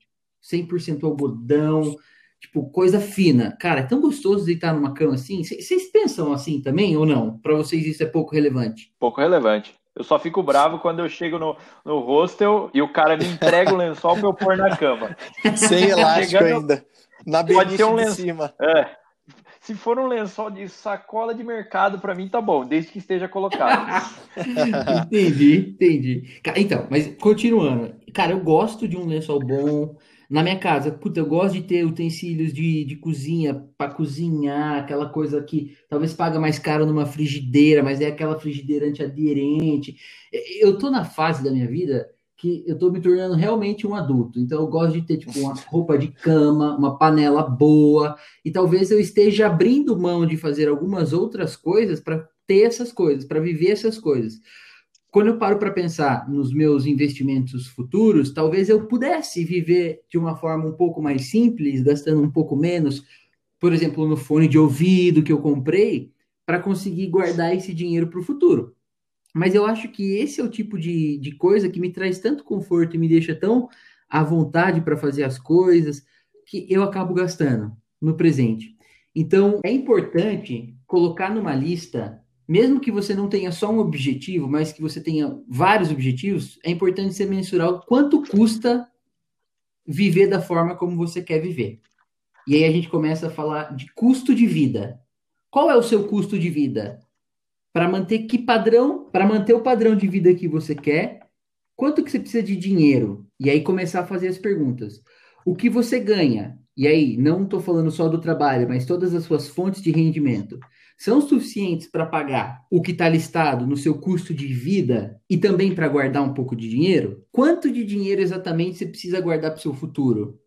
B: 100% algodão, tipo, coisa fina. Cara, é tão gostoso deitar numa cama assim. Vocês pensam assim também ou não? Para vocês isso é pouco relevante?
A: Pouco relevante. Eu só fico bravo quando eu chego no, no hostel e o cara me entrega o lençol para eu pôr na cama.
C: Sem elástico Chegando, ainda. Na pode ter um lençol. de cima.
A: É, se for um lençol de sacola de mercado, para mim tá bom, desde que esteja colocado.
B: entendi, entendi. Então, mas continuando. Cara, eu gosto de um lençol bom. Na minha casa, puta, eu gosto de ter utensílios de, de cozinha para cozinhar, aquela coisa que talvez paga mais caro numa frigideira, mas é aquela frigideira antiaderente. Eu tô na fase da minha vida que eu estou me tornando realmente um adulto. Então eu gosto de ter tipo uma roupa de cama, uma panela boa, e talvez eu esteja abrindo mão de fazer algumas outras coisas para ter essas coisas, para viver essas coisas. Quando eu paro para pensar nos meus investimentos futuros, talvez eu pudesse viver de uma forma um pouco mais simples, gastando um pouco menos, por exemplo, no fone de ouvido que eu comprei, para conseguir guardar esse dinheiro para o futuro. Mas eu acho que esse é o tipo de, de coisa que me traz tanto conforto e me deixa tão à vontade para fazer as coisas que eu acabo gastando no presente. Então, é importante colocar numa lista, mesmo que você não tenha só um objetivo, mas que você tenha vários objetivos, é importante você mensurar o quanto custa viver da forma como você quer viver. E aí a gente começa a falar de custo de vida. Qual é o seu custo de vida? Para manter que padrão, para manter o padrão de vida que você quer, quanto que você precisa de dinheiro? E aí começar a fazer as perguntas. O que você ganha? E aí, não estou falando só do trabalho, mas todas as suas fontes de rendimento são suficientes para pagar o que está listado no seu custo de vida e também para guardar um pouco de dinheiro? Quanto de dinheiro exatamente você precisa guardar para o seu futuro?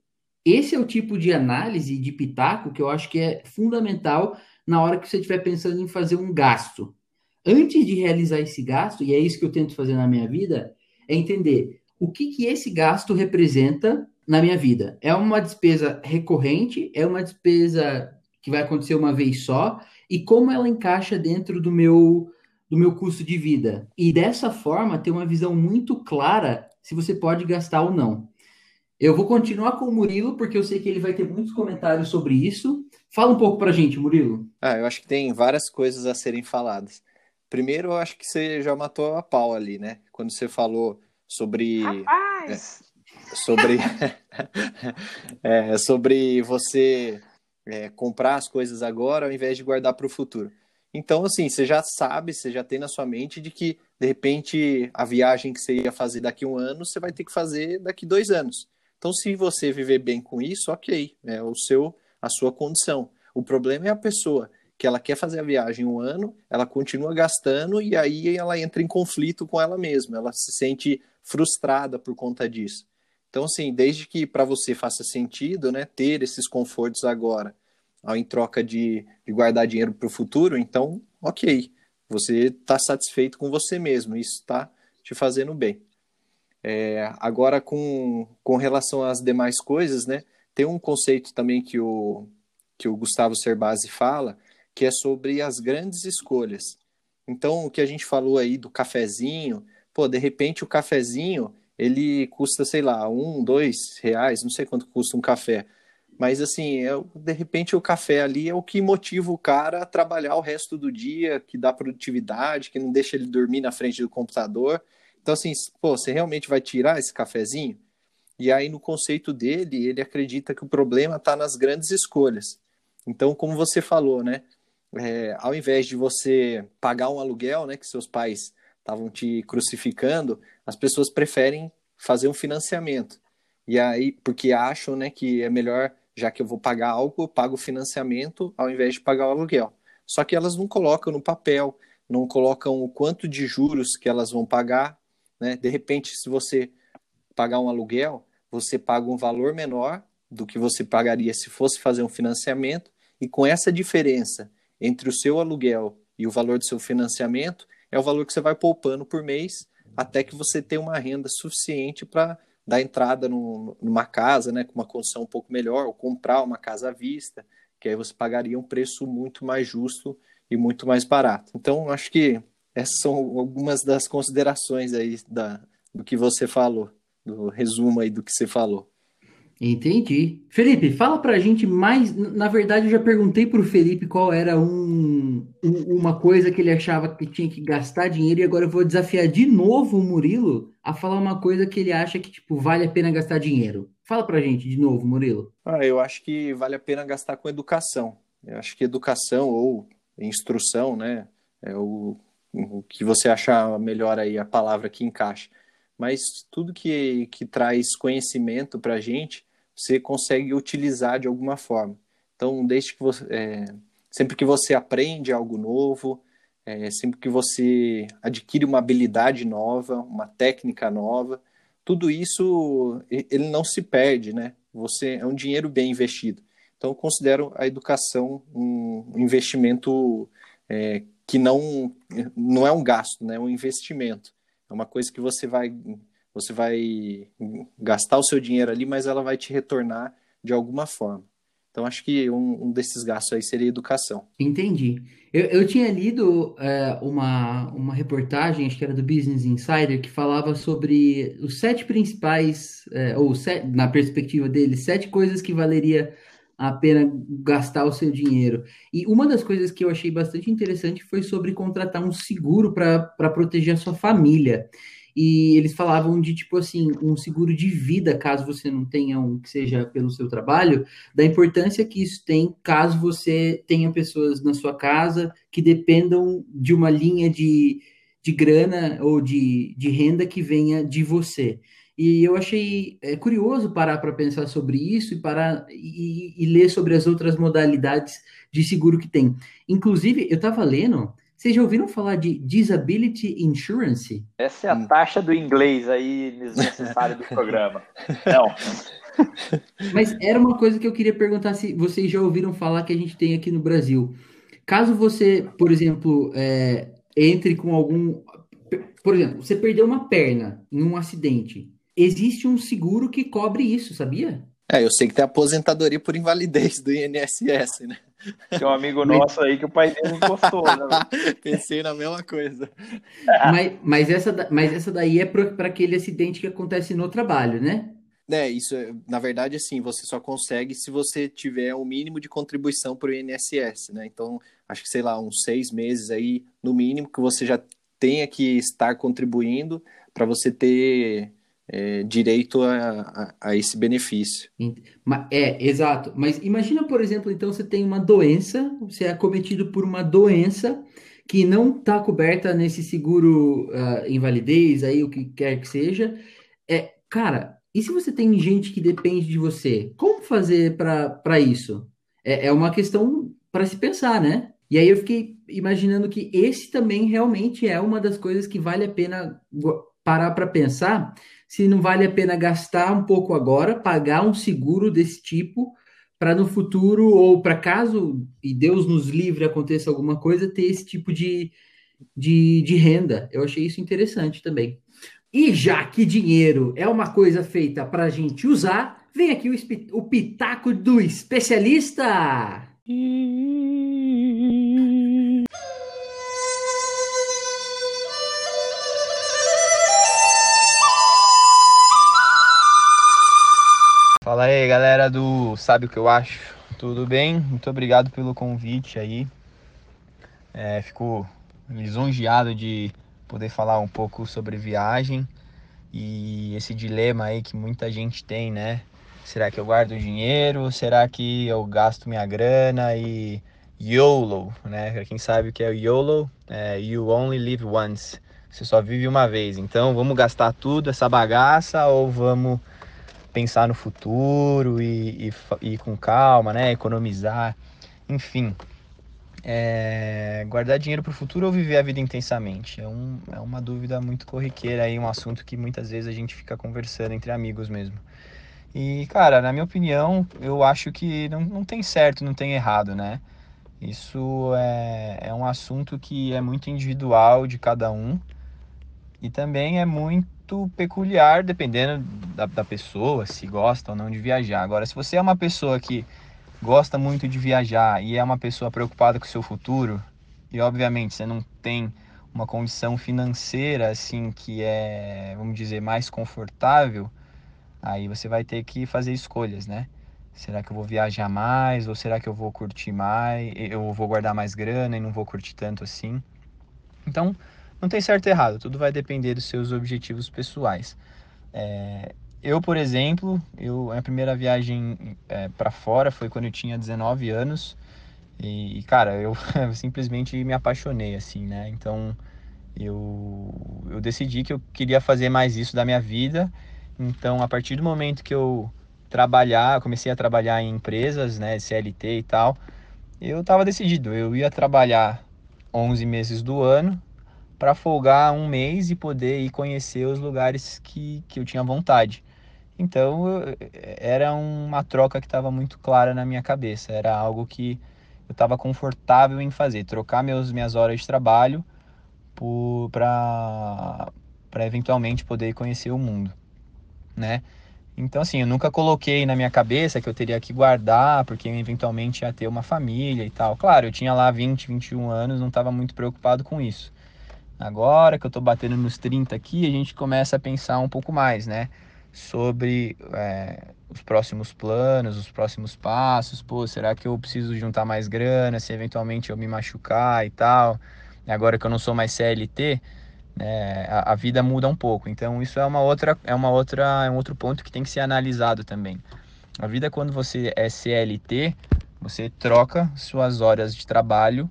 B: Esse é o tipo de análise de pitaco que eu acho que é fundamental na hora que você estiver pensando em fazer um gasto antes de realizar esse gasto, e é isso que eu tento fazer na minha vida, é entender o que, que esse gasto representa na minha vida. É uma despesa recorrente? É uma despesa que vai acontecer uma vez só? E como ela encaixa dentro do meu do meu custo de vida? E dessa forma ter uma visão muito clara se você pode gastar ou não. Eu vou continuar com o Murilo, porque eu sei que ele vai ter muitos comentários sobre isso. Fala um pouco pra gente, Murilo.
C: Ah, eu acho que tem várias coisas a serem faladas. Primeiro, eu acho que você já matou a pau ali, né? Quando você falou sobre.
A: Rapaz!
C: É, sobre. é, sobre você é, comprar as coisas agora ao invés de guardar para o futuro. Então, assim, você já sabe, você já tem na sua mente de que, de repente, a viagem que você ia fazer daqui a um ano, você vai ter que fazer daqui dois anos. Então, se você viver bem com isso, ok, é o seu, a sua condição. O problema é a pessoa que ela quer fazer a viagem um ano, ela continua gastando e aí ela entra em conflito com ela mesma, ela se sente frustrada por conta disso. Então, assim, desde que para você faça sentido, né, ter esses confortos agora, em troca de, de guardar dinheiro para o futuro, então, ok, você está satisfeito com você mesmo, isso está te fazendo bem. É, agora, com, com relação às demais coisas, né, tem um conceito também que o, que o Gustavo Cerbasi fala, que é sobre as grandes escolhas. Então, o que a gente falou aí do cafezinho, pô, de repente o cafezinho, ele custa, sei lá, um, dois reais, não sei quanto custa um café. Mas, assim, é, de repente o café ali é o que motiva o cara a trabalhar o resto do dia, que dá produtividade, que não deixa ele dormir na frente do computador. Então, assim, pô, você realmente vai tirar esse cafezinho? E aí, no conceito dele, ele acredita que o problema está nas grandes escolhas. Então, como você falou, né? É, ao invés de você pagar um aluguel, né, que seus pais estavam te crucificando, as pessoas preferem fazer um financiamento. E aí, porque acham, né, que é melhor, já que eu vou pagar algo, eu pago o financiamento ao invés de pagar o aluguel. Só que elas não colocam no papel, não colocam o quanto de juros que elas vão pagar, né? De repente, se você pagar um aluguel, você paga um valor menor do que você pagaria se fosse fazer um financiamento, e com essa diferença entre o seu aluguel e o valor do seu financiamento é o valor que você vai poupando por mês até que você tenha uma renda suficiente para dar entrada numa casa, né, com uma condição um pouco melhor, ou comprar uma casa à vista, que aí você pagaria um preço muito mais justo e muito mais barato. Então, acho que essas são algumas das considerações aí da, do que você falou, do resumo aí do que você falou.
B: Entendi. Felipe, fala pra gente mais. Na verdade, eu já perguntei pro Felipe qual era um, um, uma coisa que ele achava que tinha que gastar dinheiro, e agora eu vou desafiar de novo o Murilo a falar uma coisa que ele acha que, tipo, vale a pena gastar dinheiro. Fala pra gente de novo, Murilo.
C: Ah, eu acho que vale a pena gastar com educação. Eu acho que educação ou instrução, né? É o, o que você achar melhor aí, a palavra que encaixa mas tudo que, que traz conhecimento para a gente, você consegue utilizar de alguma forma. Então, desde que você, é, sempre que você aprende algo novo, é, sempre que você adquire uma habilidade nova, uma técnica nova, tudo isso ele não se perde, né? Você é um dinheiro bem investido. Então, eu considero a educação um investimento é, que não, não é um gasto, né? é um investimento. É uma coisa que você vai, você vai gastar o seu dinheiro ali, mas ela vai te retornar de alguma forma. Então, acho que um, um desses gastos aí seria educação.
B: Entendi. Eu, eu tinha lido é, uma, uma reportagem, acho que era do Business Insider, que falava sobre os sete principais, é, ou sete, na perspectiva dele, sete coisas que valeria a pena gastar o seu dinheiro. E uma das coisas que eu achei bastante interessante foi sobre contratar um seguro para proteger a sua família e eles falavam de tipo assim, um seguro de vida, caso você não tenha um que seja pelo seu trabalho, da importância que isso tem caso você tenha pessoas na sua casa que dependam de uma linha de, de grana ou de, de renda que venha de você. E eu achei é, curioso parar para pensar sobre isso e parar e, e, ler sobre as outras modalidades de seguro que tem. Inclusive, eu estava lendo vocês já ouviram falar de Disability Insurance?
A: Essa é a hum. taxa do inglês aí necessária do programa. Não.
B: Mas era uma coisa que eu queria perguntar se vocês já ouviram falar que a gente tem aqui no Brasil. Caso você, por exemplo, é, entre com algum. Por exemplo, você perdeu uma perna em um acidente. Existe um seguro que cobre isso, sabia?
C: É, eu sei que tem aposentadoria por invalidez do INSS, né?
A: Tem um amigo nosso aí que o pai dele encostou, né?
C: Pensei na mesma coisa.
B: Mas, mas, essa, mas essa daí é para aquele acidente que acontece no trabalho, né?
C: É, isso, na verdade, assim, você só consegue se você tiver o mínimo de contribuição para o INSS, né? Então, acho que, sei lá, uns seis meses aí, no mínimo, que você já tenha que estar contribuindo para você ter é, direito a, a, a, esse benefício.
B: É, exato. Mas imagina, por exemplo, então você tem uma doença, você é acometido por uma doença que não está coberta nesse seguro uh, invalidez, aí o que quer que seja. É, cara, e se você tem gente que depende de você? Como fazer para isso? É, é uma questão para se pensar, né? E aí eu fiquei imaginando que esse também realmente é uma das coisas que vale a pena parar para pensar se não vale a pena gastar um pouco agora, pagar um seguro desse tipo, para no futuro, ou para caso, e Deus nos livre, aconteça alguma coisa, ter esse tipo de, de, de renda. Eu achei isso interessante também. E já que dinheiro é uma coisa feita para a gente usar, vem aqui o, o pitaco do especialista.
D: Fala aí, galera do Sabe o que eu acho? Tudo bem? Muito obrigado pelo convite aí. É, fico lisonjeado de poder falar um pouco sobre viagem e esse dilema aí que muita gente tem, né? Será que eu guardo dinheiro? Será que eu gasto minha grana e YOLO, né? Pra quem sabe o que é o YOLO, é You Only Live Once. Você só vive uma vez. Então, vamos gastar tudo essa bagaça ou vamos pensar no futuro e, e com calma, né? Economizar, enfim. É, guardar dinheiro para o futuro ou viver a vida intensamente? É, um, é uma dúvida muito corriqueira aí, um assunto que muitas vezes a gente fica conversando entre amigos mesmo. E, cara, na minha opinião, eu acho que não, não tem certo, não tem errado, né? Isso é, é um assunto que é muito individual de cada um e também é muito muito peculiar, dependendo da, da pessoa, se gosta ou não de viajar. Agora, se você é uma pessoa que gosta muito de viajar e é uma pessoa preocupada com o seu futuro, e obviamente você não tem uma condição financeira assim que é, vamos dizer, mais confortável, aí você vai ter que fazer escolhas, né? Será que eu vou viajar mais ou será que eu vou curtir mais? Eu vou guardar mais grana e não vou curtir tanto assim? Então, não tem certo e errado, tudo vai depender dos seus objetivos pessoais. É, eu, por exemplo, eu, a primeira viagem é, para fora foi quando eu tinha 19 anos. E, cara, eu simplesmente me apaixonei, assim, né? Então, eu, eu decidi que eu queria fazer mais isso da minha vida. Então, a partir do momento que eu trabalhar, comecei a trabalhar em empresas, né, CLT e tal, eu estava decidido, eu ia trabalhar 11 meses do ano para folgar um mês e poder ir conhecer os lugares que, que eu tinha vontade. Então eu, era uma troca que estava muito clara na minha cabeça, era algo que eu estava confortável em fazer, trocar meus, minhas horas de trabalho para eventualmente poder conhecer o mundo, né? Então, assim, eu nunca coloquei na minha cabeça que eu teria que guardar, porque eu eventualmente ia ter uma família e tal. Claro, eu tinha lá 20, 21 anos, não estava muito preocupado com isso. Agora que eu estou batendo nos 30 aqui, a gente começa a pensar um pouco mais, né? Sobre é, os próximos planos, os próximos passos. Pô, será que eu preciso juntar mais grana? Se eventualmente eu me machucar e tal. Agora que eu não sou mais CLT, né, a, a, vida muda um pouco. Então isso é uma outra, é uma outra, é um outro ponto que tem que ser analisado também. A vida quando você é CLT, você troca suas horas de trabalho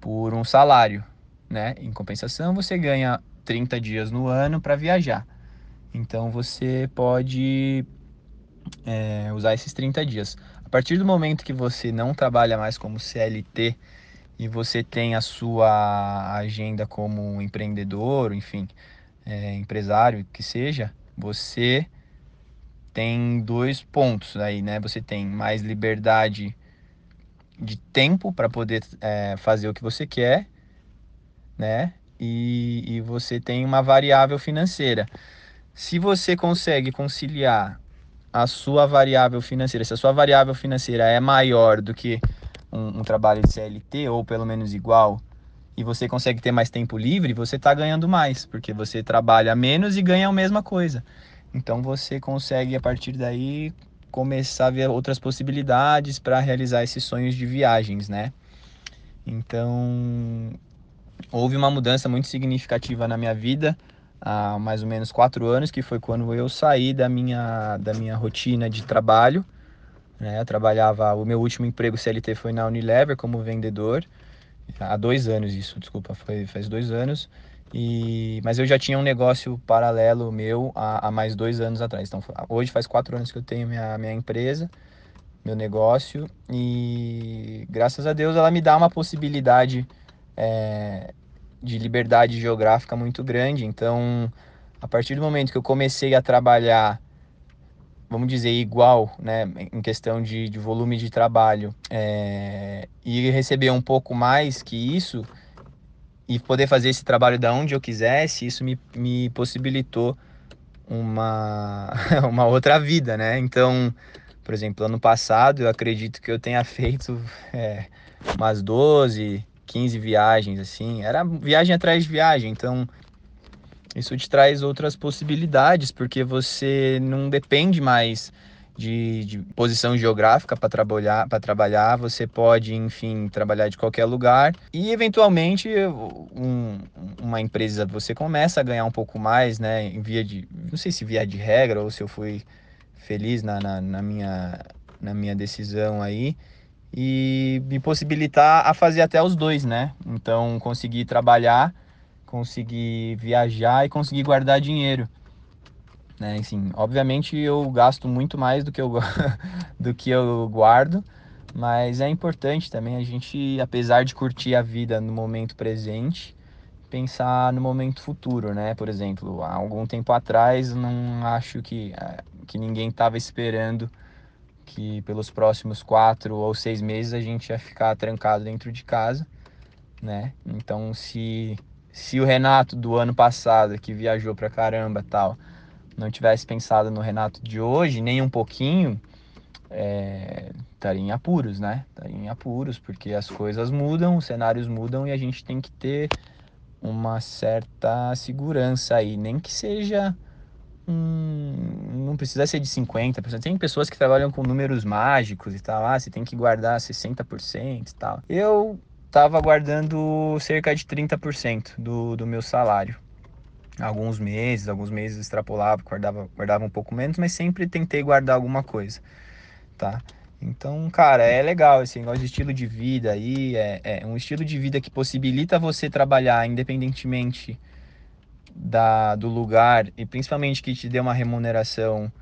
D: por um salário, né? Em compensação, você ganha 30 dias no ano para viajar. Então você pode é, usar esses 30 dias. A partir do momento que você não trabalha mais como CLT e você tem a sua agenda como empreendedor, enfim, é, empresário que seja, você tem dois pontos aí, né? Você tem mais liberdade de tempo para poder é, fazer o que você quer, né? E, e você tem uma variável financeira. Se você consegue conciliar a sua variável financeira, se a sua variável financeira é maior do que um, um, trabalho de CLT, ou pelo menos igual, e você consegue ter mais tempo livre, você está ganhando mais, porque você trabalha menos e ganha a mesma coisa. Então você consegue, a partir daí, começar a ver outras possibilidades para realizar esses sonhos de viagens, né? Então, houve uma mudança muito significativa na minha vida há mais ou menos quatro anos, que foi quando eu saí da minha, da minha rotina de trabalho né? Eu trabalhava, o meu último emprego CLT foi na Unilever como vendedor, há dois anos isso, desculpa, foi faz dois anos. E, mas eu já tinha um negócio paralelo meu há, há mais dois anos atrás. Então hoje faz quatro anos que eu tenho minha, minha empresa, meu negócio e graças a Deus ela me dá uma possibilidade é, de liberdade geográfica muito grande. Então a partir do momento que eu comecei a trabalhar vamos dizer, igual, né, em questão de, de volume de trabalho, é, e receber um pouco mais que isso, e poder fazer esse trabalho da onde eu quisesse, isso me, me possibilitou uma, uma outra vida, né? Então, por exemplo, ano passado eu acredito que eu tenha feito é, umas 12, 15 viagens, assim, era viagem atrás de viagem, então isso te traz outras possibilidades, porque você não depende mais de, de posição geográfica para trabalhar, para trabalhar, você pode, enfim, trabalhar de qualquer lugar e eventualmente um, uma empresa você começa a ganhar um pouco mais, né? Em via de, não sei se via de regra ou se eu fui feliz na, na, na minha na minha decisão aí e me possibilitar a fazer até os dois, né? Então conseguir trabalhar conseguir viajar e conseguir guardar dinheiro. Né? Assim, obviamente eu gasto muito mais do que eu, do que eu guardo, mas é importante também a gente, apesar de curtir a vida no momento presente, pensar no momento futuro, né? Por exemplo, há algum tempo atrás, não acho que, eh, que ninguém estava esperando que pelos próximos quatro ou seis meses a gente ia ficar trancado dentro de casa, né? Então, se se o Renato do ano passado, que viajou pra caramba tal, não tivesse pensado no Renato de hoje, nem um pouquinho, é, estaria em apuros, né? Estaria em apuros, porque as coisas mudam, os cenários mudam e a gente tem que ter uma certa segurança aí, nem que seja um, não precisa ser de 50%. Tem pessoas que trabalham com números mágicos e tal, ah, você tem que guardar 60% e tal. Eu estava guardando cerca de 30% do, do meu salário. Alguns meses, alguns meses extrapolava, guardava, guardava um pouco menos, mas sempre tentei guardar alguma coisa, tá? Então, cara, é legal esse negócio de estilo de vida aí, é, é um estilo de vida que possibilita você trabalhar independentemente da, do lugar e principalmente que te dê uma remuneração,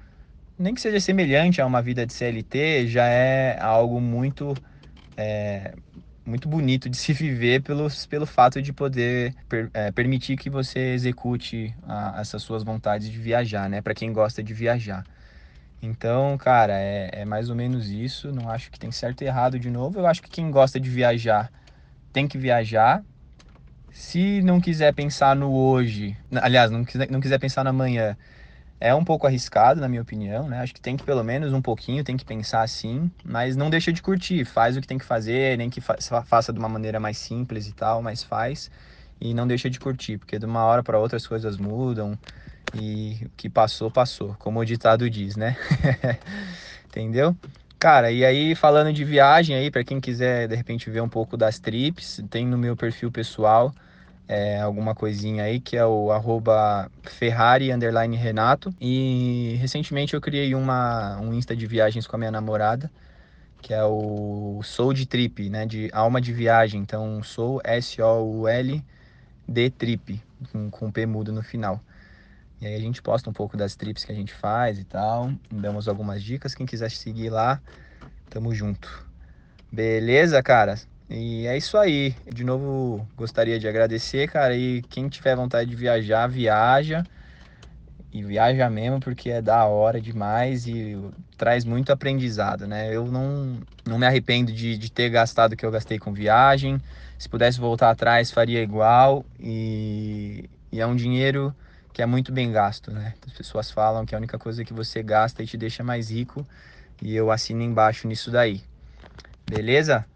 D: nem que seja semelhante a uma vida de CLT, já é algo muito é, muito bonito de se viver pelos, pelo fato de poder per, é, permitir que você execute a, essas suas vontades de viajar, né? Para quem gosta de viajar. Então, cara, é, é, mais ou menos isso. Não acho que tem certo e errado de novo. Eu acho que quem gosta de viajar tem que viajar. Se não quiser pensar no hoje, aliás, não quiser, não quiser pensar no amanhã, é um pouco arriscado, na minha opinião, né? Acho que tem que pelo menos um pouquinho, tem que pensar assim, mas não deixa de curtir, faz o que tem que fazer, nem que fa faça de uma maneira mais simples e tal, mas faz e não deixa de curtir, porque de uma hora para outra as coisas mudam e o que passou, passou, como o ditado diz, né? Entendeu? Cara, e aí falando de viagem aí, para quem quiser de repente ver um pouco das trips, tem no meu perfil pessoal é, alguma coisinha aí, que é o arroba Ferrari Renato. E recentemente eu criei uma, um Insta de viagens com a minha namorada, que é o Soul de Trip, né? De alma de viagem. Então, Soul, S-O-U-L, D Trip, com, com P mudo no final. E aí a gente posta um pouco das trips que a gente faz e tal. Damos algumas dicas. Quem quiser seguir lá, tamo junto. Beleza, cara? E é isso aí. De novo, gostaria de agradecer, cara. E quem tiver vontade de viajar, viaja. E viaja mesmo, porque é da hora demais e traz muito aprendizado, né? Eu não, não me arrependo de, de ter gastado o que eu gastei com viagem. Se pudesse voltar atrás, faria igual. E, e é um dinheiro que é muito bem gasto, né? As pessoas falam que a única coisa que você gasta e te deixa mais rico, e eu assino embaixo nisso daí. Beleza?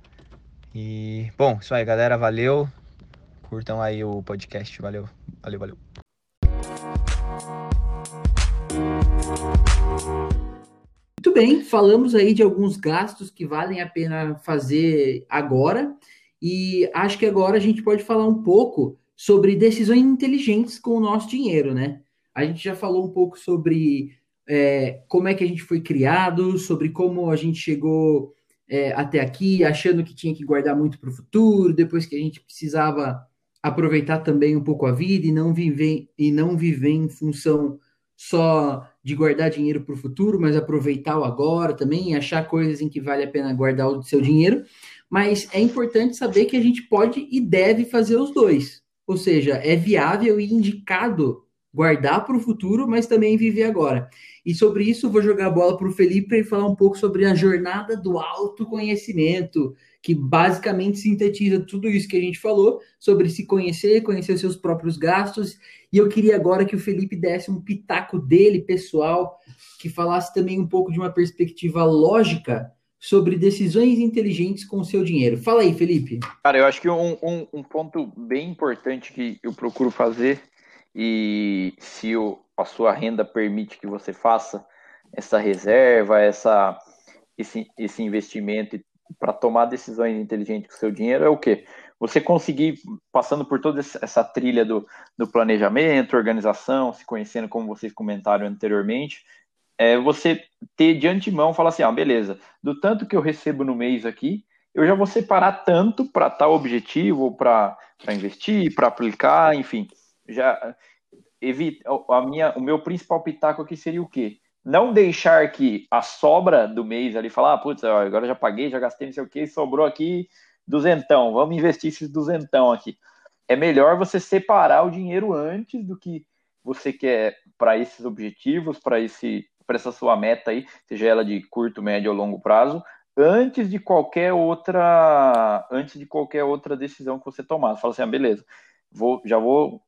D: E bom, isso aí, galera, valeu. Curtam aí o podcast, valeu. Valeu, valeu.
B: Muito bem, falamos aí de alguns gastos que valem a pena fazer agora. E acho que agora a gente pode falar um pouco sobre decisões inteligentes com o nosso dinheiro, né? A gente já falou um pouco sobre é, como é que a gente foi criado, sobre como a gente chegou é, até aqui, achando que tinha que guardar muito para o futuro, depois que a gente precisava aproveitar também um pouco a vida e não viver e não viver em função só de guardar dinheiro para o futuro, mas aproveitar o agora também, achar coisas em que vale a pena guardar o seu dinheiro. Mas é importante saber que a gente pode e deve fazer os dois. Ou seja, é viável e indicado guardar para o futuro, mas também viver agora. E sobre isso, vou jogar a bola para o Felipe para ele falar um pouco sobre a jornada do autoconhecimento, que basicamente sintetiza tudo isso que a gente falou sobre se conhecer, conhecer seus próprios gastos. E eu queria agora que o Felipe desse um pitaco dele, pessoal, que falasse também um pouco de uma perspectiva lógica sobre decisões inteligentes com o seu dinheiro. Fala aí, Felipe.
A: Cara, eu acho que um, um, um ponto bem importante que eu procuro fazer, e se o, a sua renda permite que você faça essa reserva, essa, esse, esse investimento para tomar decisões inteligentes com o seu dinheiro, é o quê? Você conseguir, passando por toda essa trilha do, do planejamento, organização, se conhecendo, como vocês comentaram anteriormente, é você ter de antemão, falar assim, ah, beleza, do tanto que eu recebo no mês aqui, eu já vou separar tanto para tal objetivo, para investir, para aplicar, enfim, já evita a minha, o meu principal pitaco aqui seria o quê? Não deixar que a sobra do mês ali falar, ah, putz, agora já paguei, já gastei não sei o que, sobrou aqui duzentão, vamos investir esses duzentão aqui. É melhor você separar o dinheiro antes do que você quer para esses objetivos, para esse para essa sua meta aí, seja ela de curto, médio ou longo prazo, antes de qualquer outra antes de qualquer outra decisão que você tomar. Fala assim, ah, beleza, vou, já vou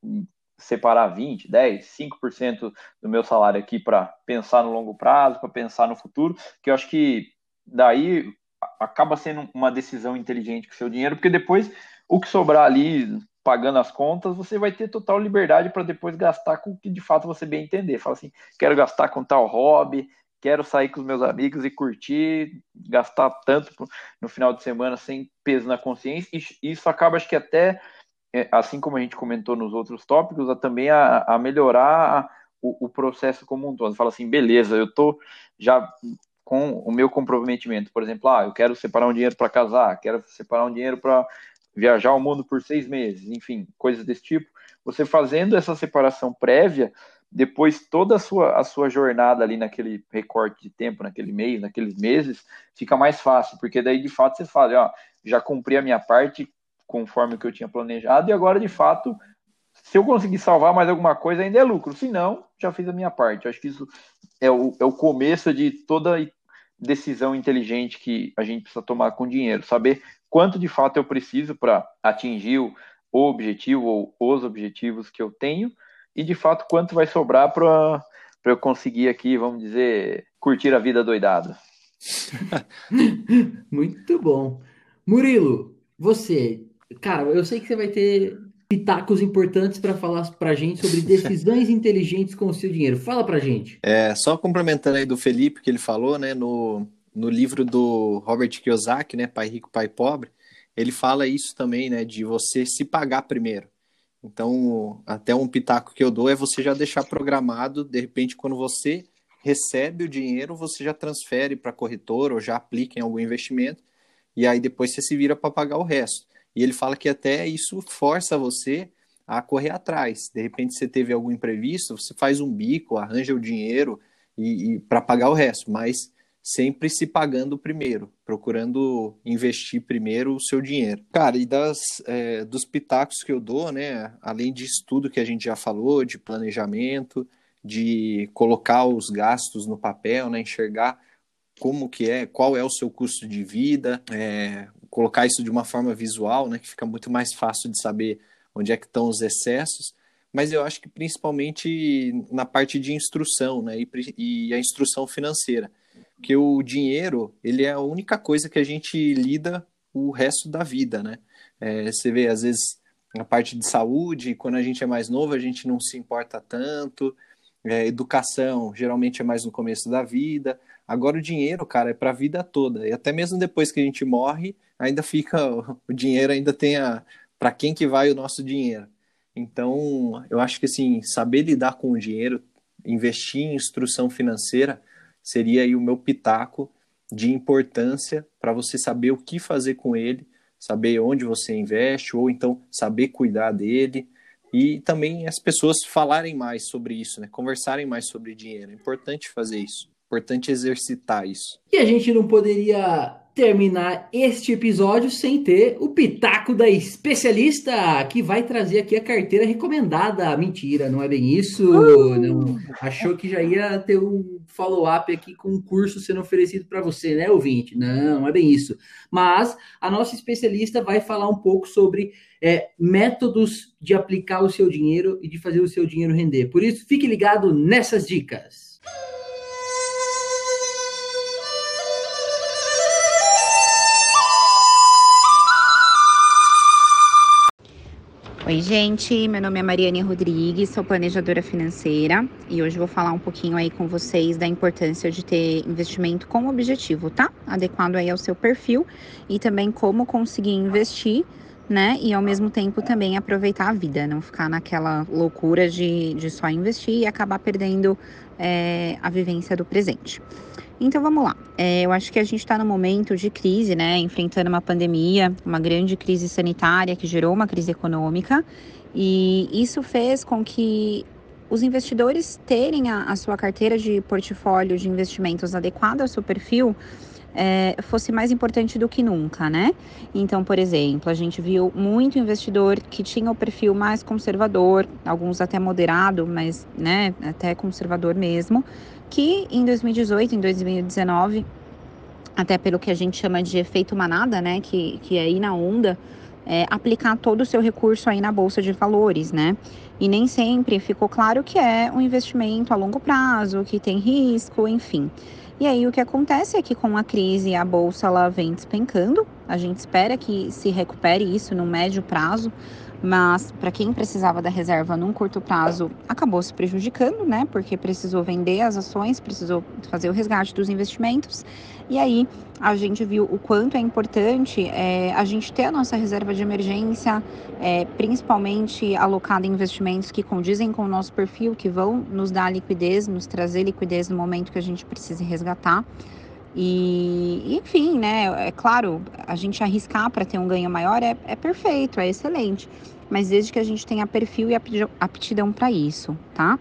A: separar 20, 10, 5% do meu salário aqui para pensar no longo prazo, para pensar no futuro, que eu acho que daí acaba sendo uma decisão inteligente com o seu dinheiro, porque depois o que sobrar ali pagando as contas, você vai ter total liberdade para depois gastar com o que de fato você bem entender. Fala assim, quero gastar com tal hobby, quero sair com os meus amigos e curtir, gastar tanto no final de semana sem peso na consciência. E isso acaba, acho que até, é, assim como a gente comentou nos outros tópicos, a, também a, a melhorar o, o, processo como um todo. Fala assim, beleza, eu tô já com o meu comprometimento, por exemplo, ah, eu quero separar um dinheiro para casar, quero separar um dinheiro para viajar o mundo por seis meses, enfim, coisas desse tipo. Você fazendo essa separação prévia, depois toda a sua, a sua jornada ali naquele recorte de tempo, naquele mês, naqueles meses, fica mais fácil, porque daí de fato você fala, ó, já cumpri a minha parte conforme o que eu tinha planejado, e agora de fato, se eu conseguir salvar mais alguma coisa, ainda é lucro, se não, já fiz a minha parte. Eu acho que isso é o, é o começo de toda decisão inteligente que a gente precisa tomar com dinheiro, saber quanto de fato eu preciso para atingir o, objetivo ou os objetivos que eu tenho e de fato quanto vai sobrar para eu conseguir aqui, vamos dizer, curtir a vida doidado.
B: Muito bom. Murilo, você, cara, eu sei que você vai ter pitacos importantes para falar para a gente sobre decisões inteligentes com o seu dinheiro. Fala para a gente.
C: É, só complementando aí do Felipe que ele falou, né, no, no livro do Robert Kiyosaki, né, Pai Rico, Pai Pobre, ele fala isso também, né, de você se pagar primeiro. Então, até um pitaco que eu dou é você já deixar programado, de repente, quando você recebe o dinheiro, você já transfere para corretor ou já aplica em algum investimento, e aí depois você se vira para pagar o resto. E ele fala que até isso força você a correr atrás. De repente você teve algum imprevisto, você faz um bico, arranja o dinheiro e, e para pagar o resto, mas sempre se pagando primeiro, procurando investir primeiro o seu dinheiro. Cara, e das, é, dos pitacos que eu dou, né, além de estudo que a gente já falou, de planejamento, de colocar os gastos no papel, né, enxergar como que é, qual é o seu custo de vida, é, colocar isso de uma forma visual, né, que fica muito mais fácil de saber onde é que estão os excessos, mas eu acho que principalmente na parte de instrução, né, e, e a instrução financeira que o dinheiro ele é a única coisa que a gente lida o resto da vida, né? É, você vê às vezes a parte de saúde, quando a gente é mais novo a gente não se importa tanto. É, educação geralmente é mais no começo da vida. Agora o dinheiro, cara, é para a vida toda. E até mesmo depois que a gente morre, ainda fica o dinheiro ainda tem a para quem que vai o nosso dinheiro. Então, eu acho que assim, saber lidar com o dinheiro, investir em instrução financeira seria aí o meu pitaco de importância para você saber o que fazer com ele, saber onde você investe, ou então saber cuidar dele. E também as pessoas falarem mais sobre isso, né? conversarem mais sobre dinheiro. É importante fazer isso, importante exercitar isso.
B: E a gente não poderia terminar este episódio sem ter o pitaco da especialista que vai trazer aqui a carteira recomendada. Mentira, não é bem isso. Uh! Não achou que já ia ter um follow-up aqui com um curso sendo oferecido para você, né, ouvinte? Não, não é bem isso. Mas a nossa especialista vai falar um pouco sobre é, métodos de aplicar o seu dinheiro e de fazer o seu dinheiro render. Por isso, fique ligado nessas dicas.
E: Oi, gente. Meu nome é Mariane Rodrigues, sou planejadora financeira e hoje vou falar um pouquinho aí com vocês da importância de ter investimento com objetivo, tá? Adequado aí ao seu perfil e também como conseguir investir, né? E ao mesmo tempo também aproveitar a vida, não ficar naquela loucura de, de só investir e acabar perdendo é, a vivência do presente. Então vamos lá. É, eu acho que a gente está num momento de crise, né? Enfrentando uma pandemia, uma grande crise sanitária que gerou uma crise econômica, e isso fez com que os investidores terem a, a sua carteira de portfólio de investimentos adequada ao seu perfil é, fosse mais importante do que nunca, né? Então, por exemplo, a gente viu muito investidor que tinha o perfil mais conservador, alguns até moderado, mas né, até conservador mesmo, que em 2018, em 2019, até pelo que a gente chama de efeito manada, né, que, que é ir na onda, é, aplicar todo o seu recurso aí na bolsa de valores, né? E nem sempre ficou claro que é um investimento a longo prazo, que tem risco, enfim. E aí o que acontece é que com a crise a bolsa ela vem despencando. A gente espera que se recupere isso no médio prazo, mas para quem precisava da reserva num curto prazo, acabou se prejudicando, né? Porque precisou vender as ações, precisou fazer o resgate dos investimentos. E aí a gente viu o quanto é importante é, a gente ter a nossa reserva de emergência, é, principalmente alocada em investimentos que condizem com o nosso perfil, que vão nos dar liquidez, nos trazer liquidez no momento que a gente precise resgatar. E, enfim, né? É claro, a gente arriscar para ter um ganho maior é, é perfeito, é excelente. Mas desde que a gente tenha perfil e aptidão para isso, tá?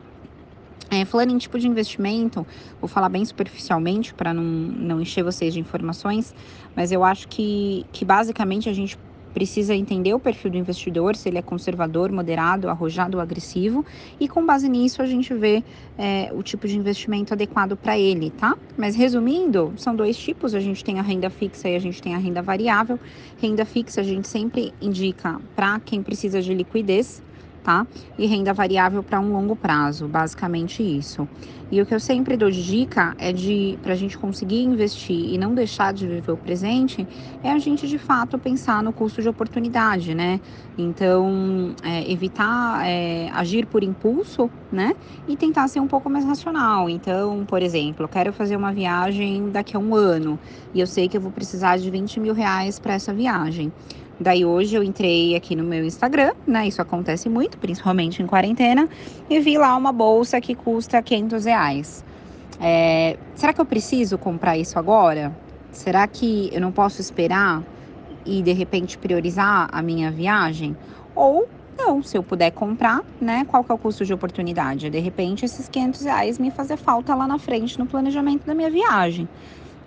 E: É, falando em tipo de investimento, vou falar bem superficialmente para não, não encher vocês de informações, mas eu acho que, que basicamente a gente precisa entender o perfil do investidor, se ele é conservador, moderado, arrojado ou agressivo, e com base nisso a gente vê é, o tipo de investimento adequado para ele, tá? Mas resumindo, são dois tipos: a gente tem a renda fixa e a gente tem a renda variável. Renda fixa a gente sempre indica para quem precisa de liquidez tá? E renda variável para um longo prazo, basicamente isso. E o que eu sempre dou de dica é de, para a gente conseguir investir e não deixar de viver o presente, é a gente de fato pensar no custo de oportunidade, né? Então, é, evitar é, agir por impulso, né? E tentar ser um pouco mais racional. Então, por exemplo, eu quero fazer uma viagem daqui a um ano e eu sei que eu vou precisar de 20 mil reais para essa viagem. Daí hoje eu entrei aqui no meu Instagram, né? Isso acontece muito, principalmente em quarentena, e vi lá uma bolsa que custa 500 reais. É, será que eu preciso comprar isso agora? Será que eu não posso esperar e de repente priorizar a minha viagem? Ou não, se eu puder comprar, né? Qual que é o custo de oportunidade? De repente esses 500 reais me fazer falta lá na frente no planejamento da minha viagem.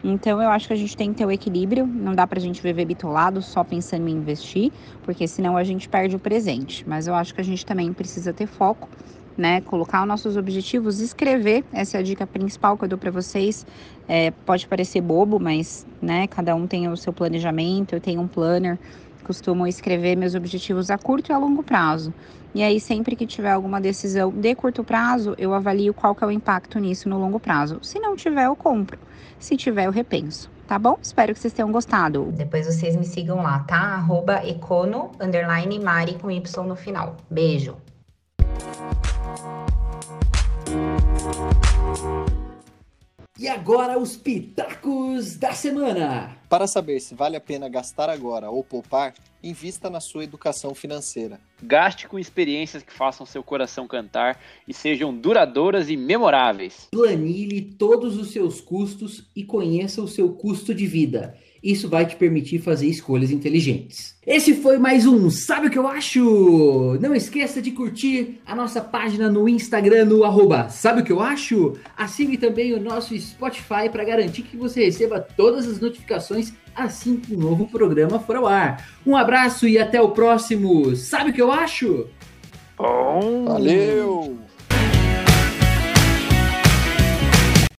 E: Então eu acho que a gente tem que ter o equilíbrio, não dá pra gente viver bitolado só pensando em investir, porque senão a gente perde o presente. Mas eu acho que a gente também precisa ter foco, né? Colocar os nossos objetivos, escrever, essa é a dica principal que eu dou para vocês. É, pode parecer bobo, mas né, cada um tem o seu planejamento, eu tenho um planner, costumo escrever meus objetivos a curto e a longo prazo. E aí, sempre que tiver alguma decisão de curto prazo, eu avalio qual que é o impacto nisso no longo prazo. Se não tiver, eu compro. Se tiver, eu repenso. Tá bom? Espero que vocês tenham gostado.
F: Depois vocês me sigam lá, tá? Arroba econo, underline, Mari com Y no final. Beijo.
B: E agora os pitacos da semana.
C: Para saber se vale a pena gastar agora ou poupar, invista na sua educação financeira.
G: Gaste com experiências que façam seu coração cantar e sejam duradouras e memoráveis.
B: Planilhe todos os seus custos e conheça o seu custo de vida. Isso vai te permitir fazer escolhas inteligentes. Esse foi mais um Sabe o que eu acho? Não esqueça de curtir a nossa página no Instagram no arroba Sabe o que eu acho? Assine também o nosso Spotify para garantir que você receba todas as notificações assim que o um novo programa for ao ar. Um abraço e até o próximo Sabe o que eu acho?
G: Bom.
C: Valeu!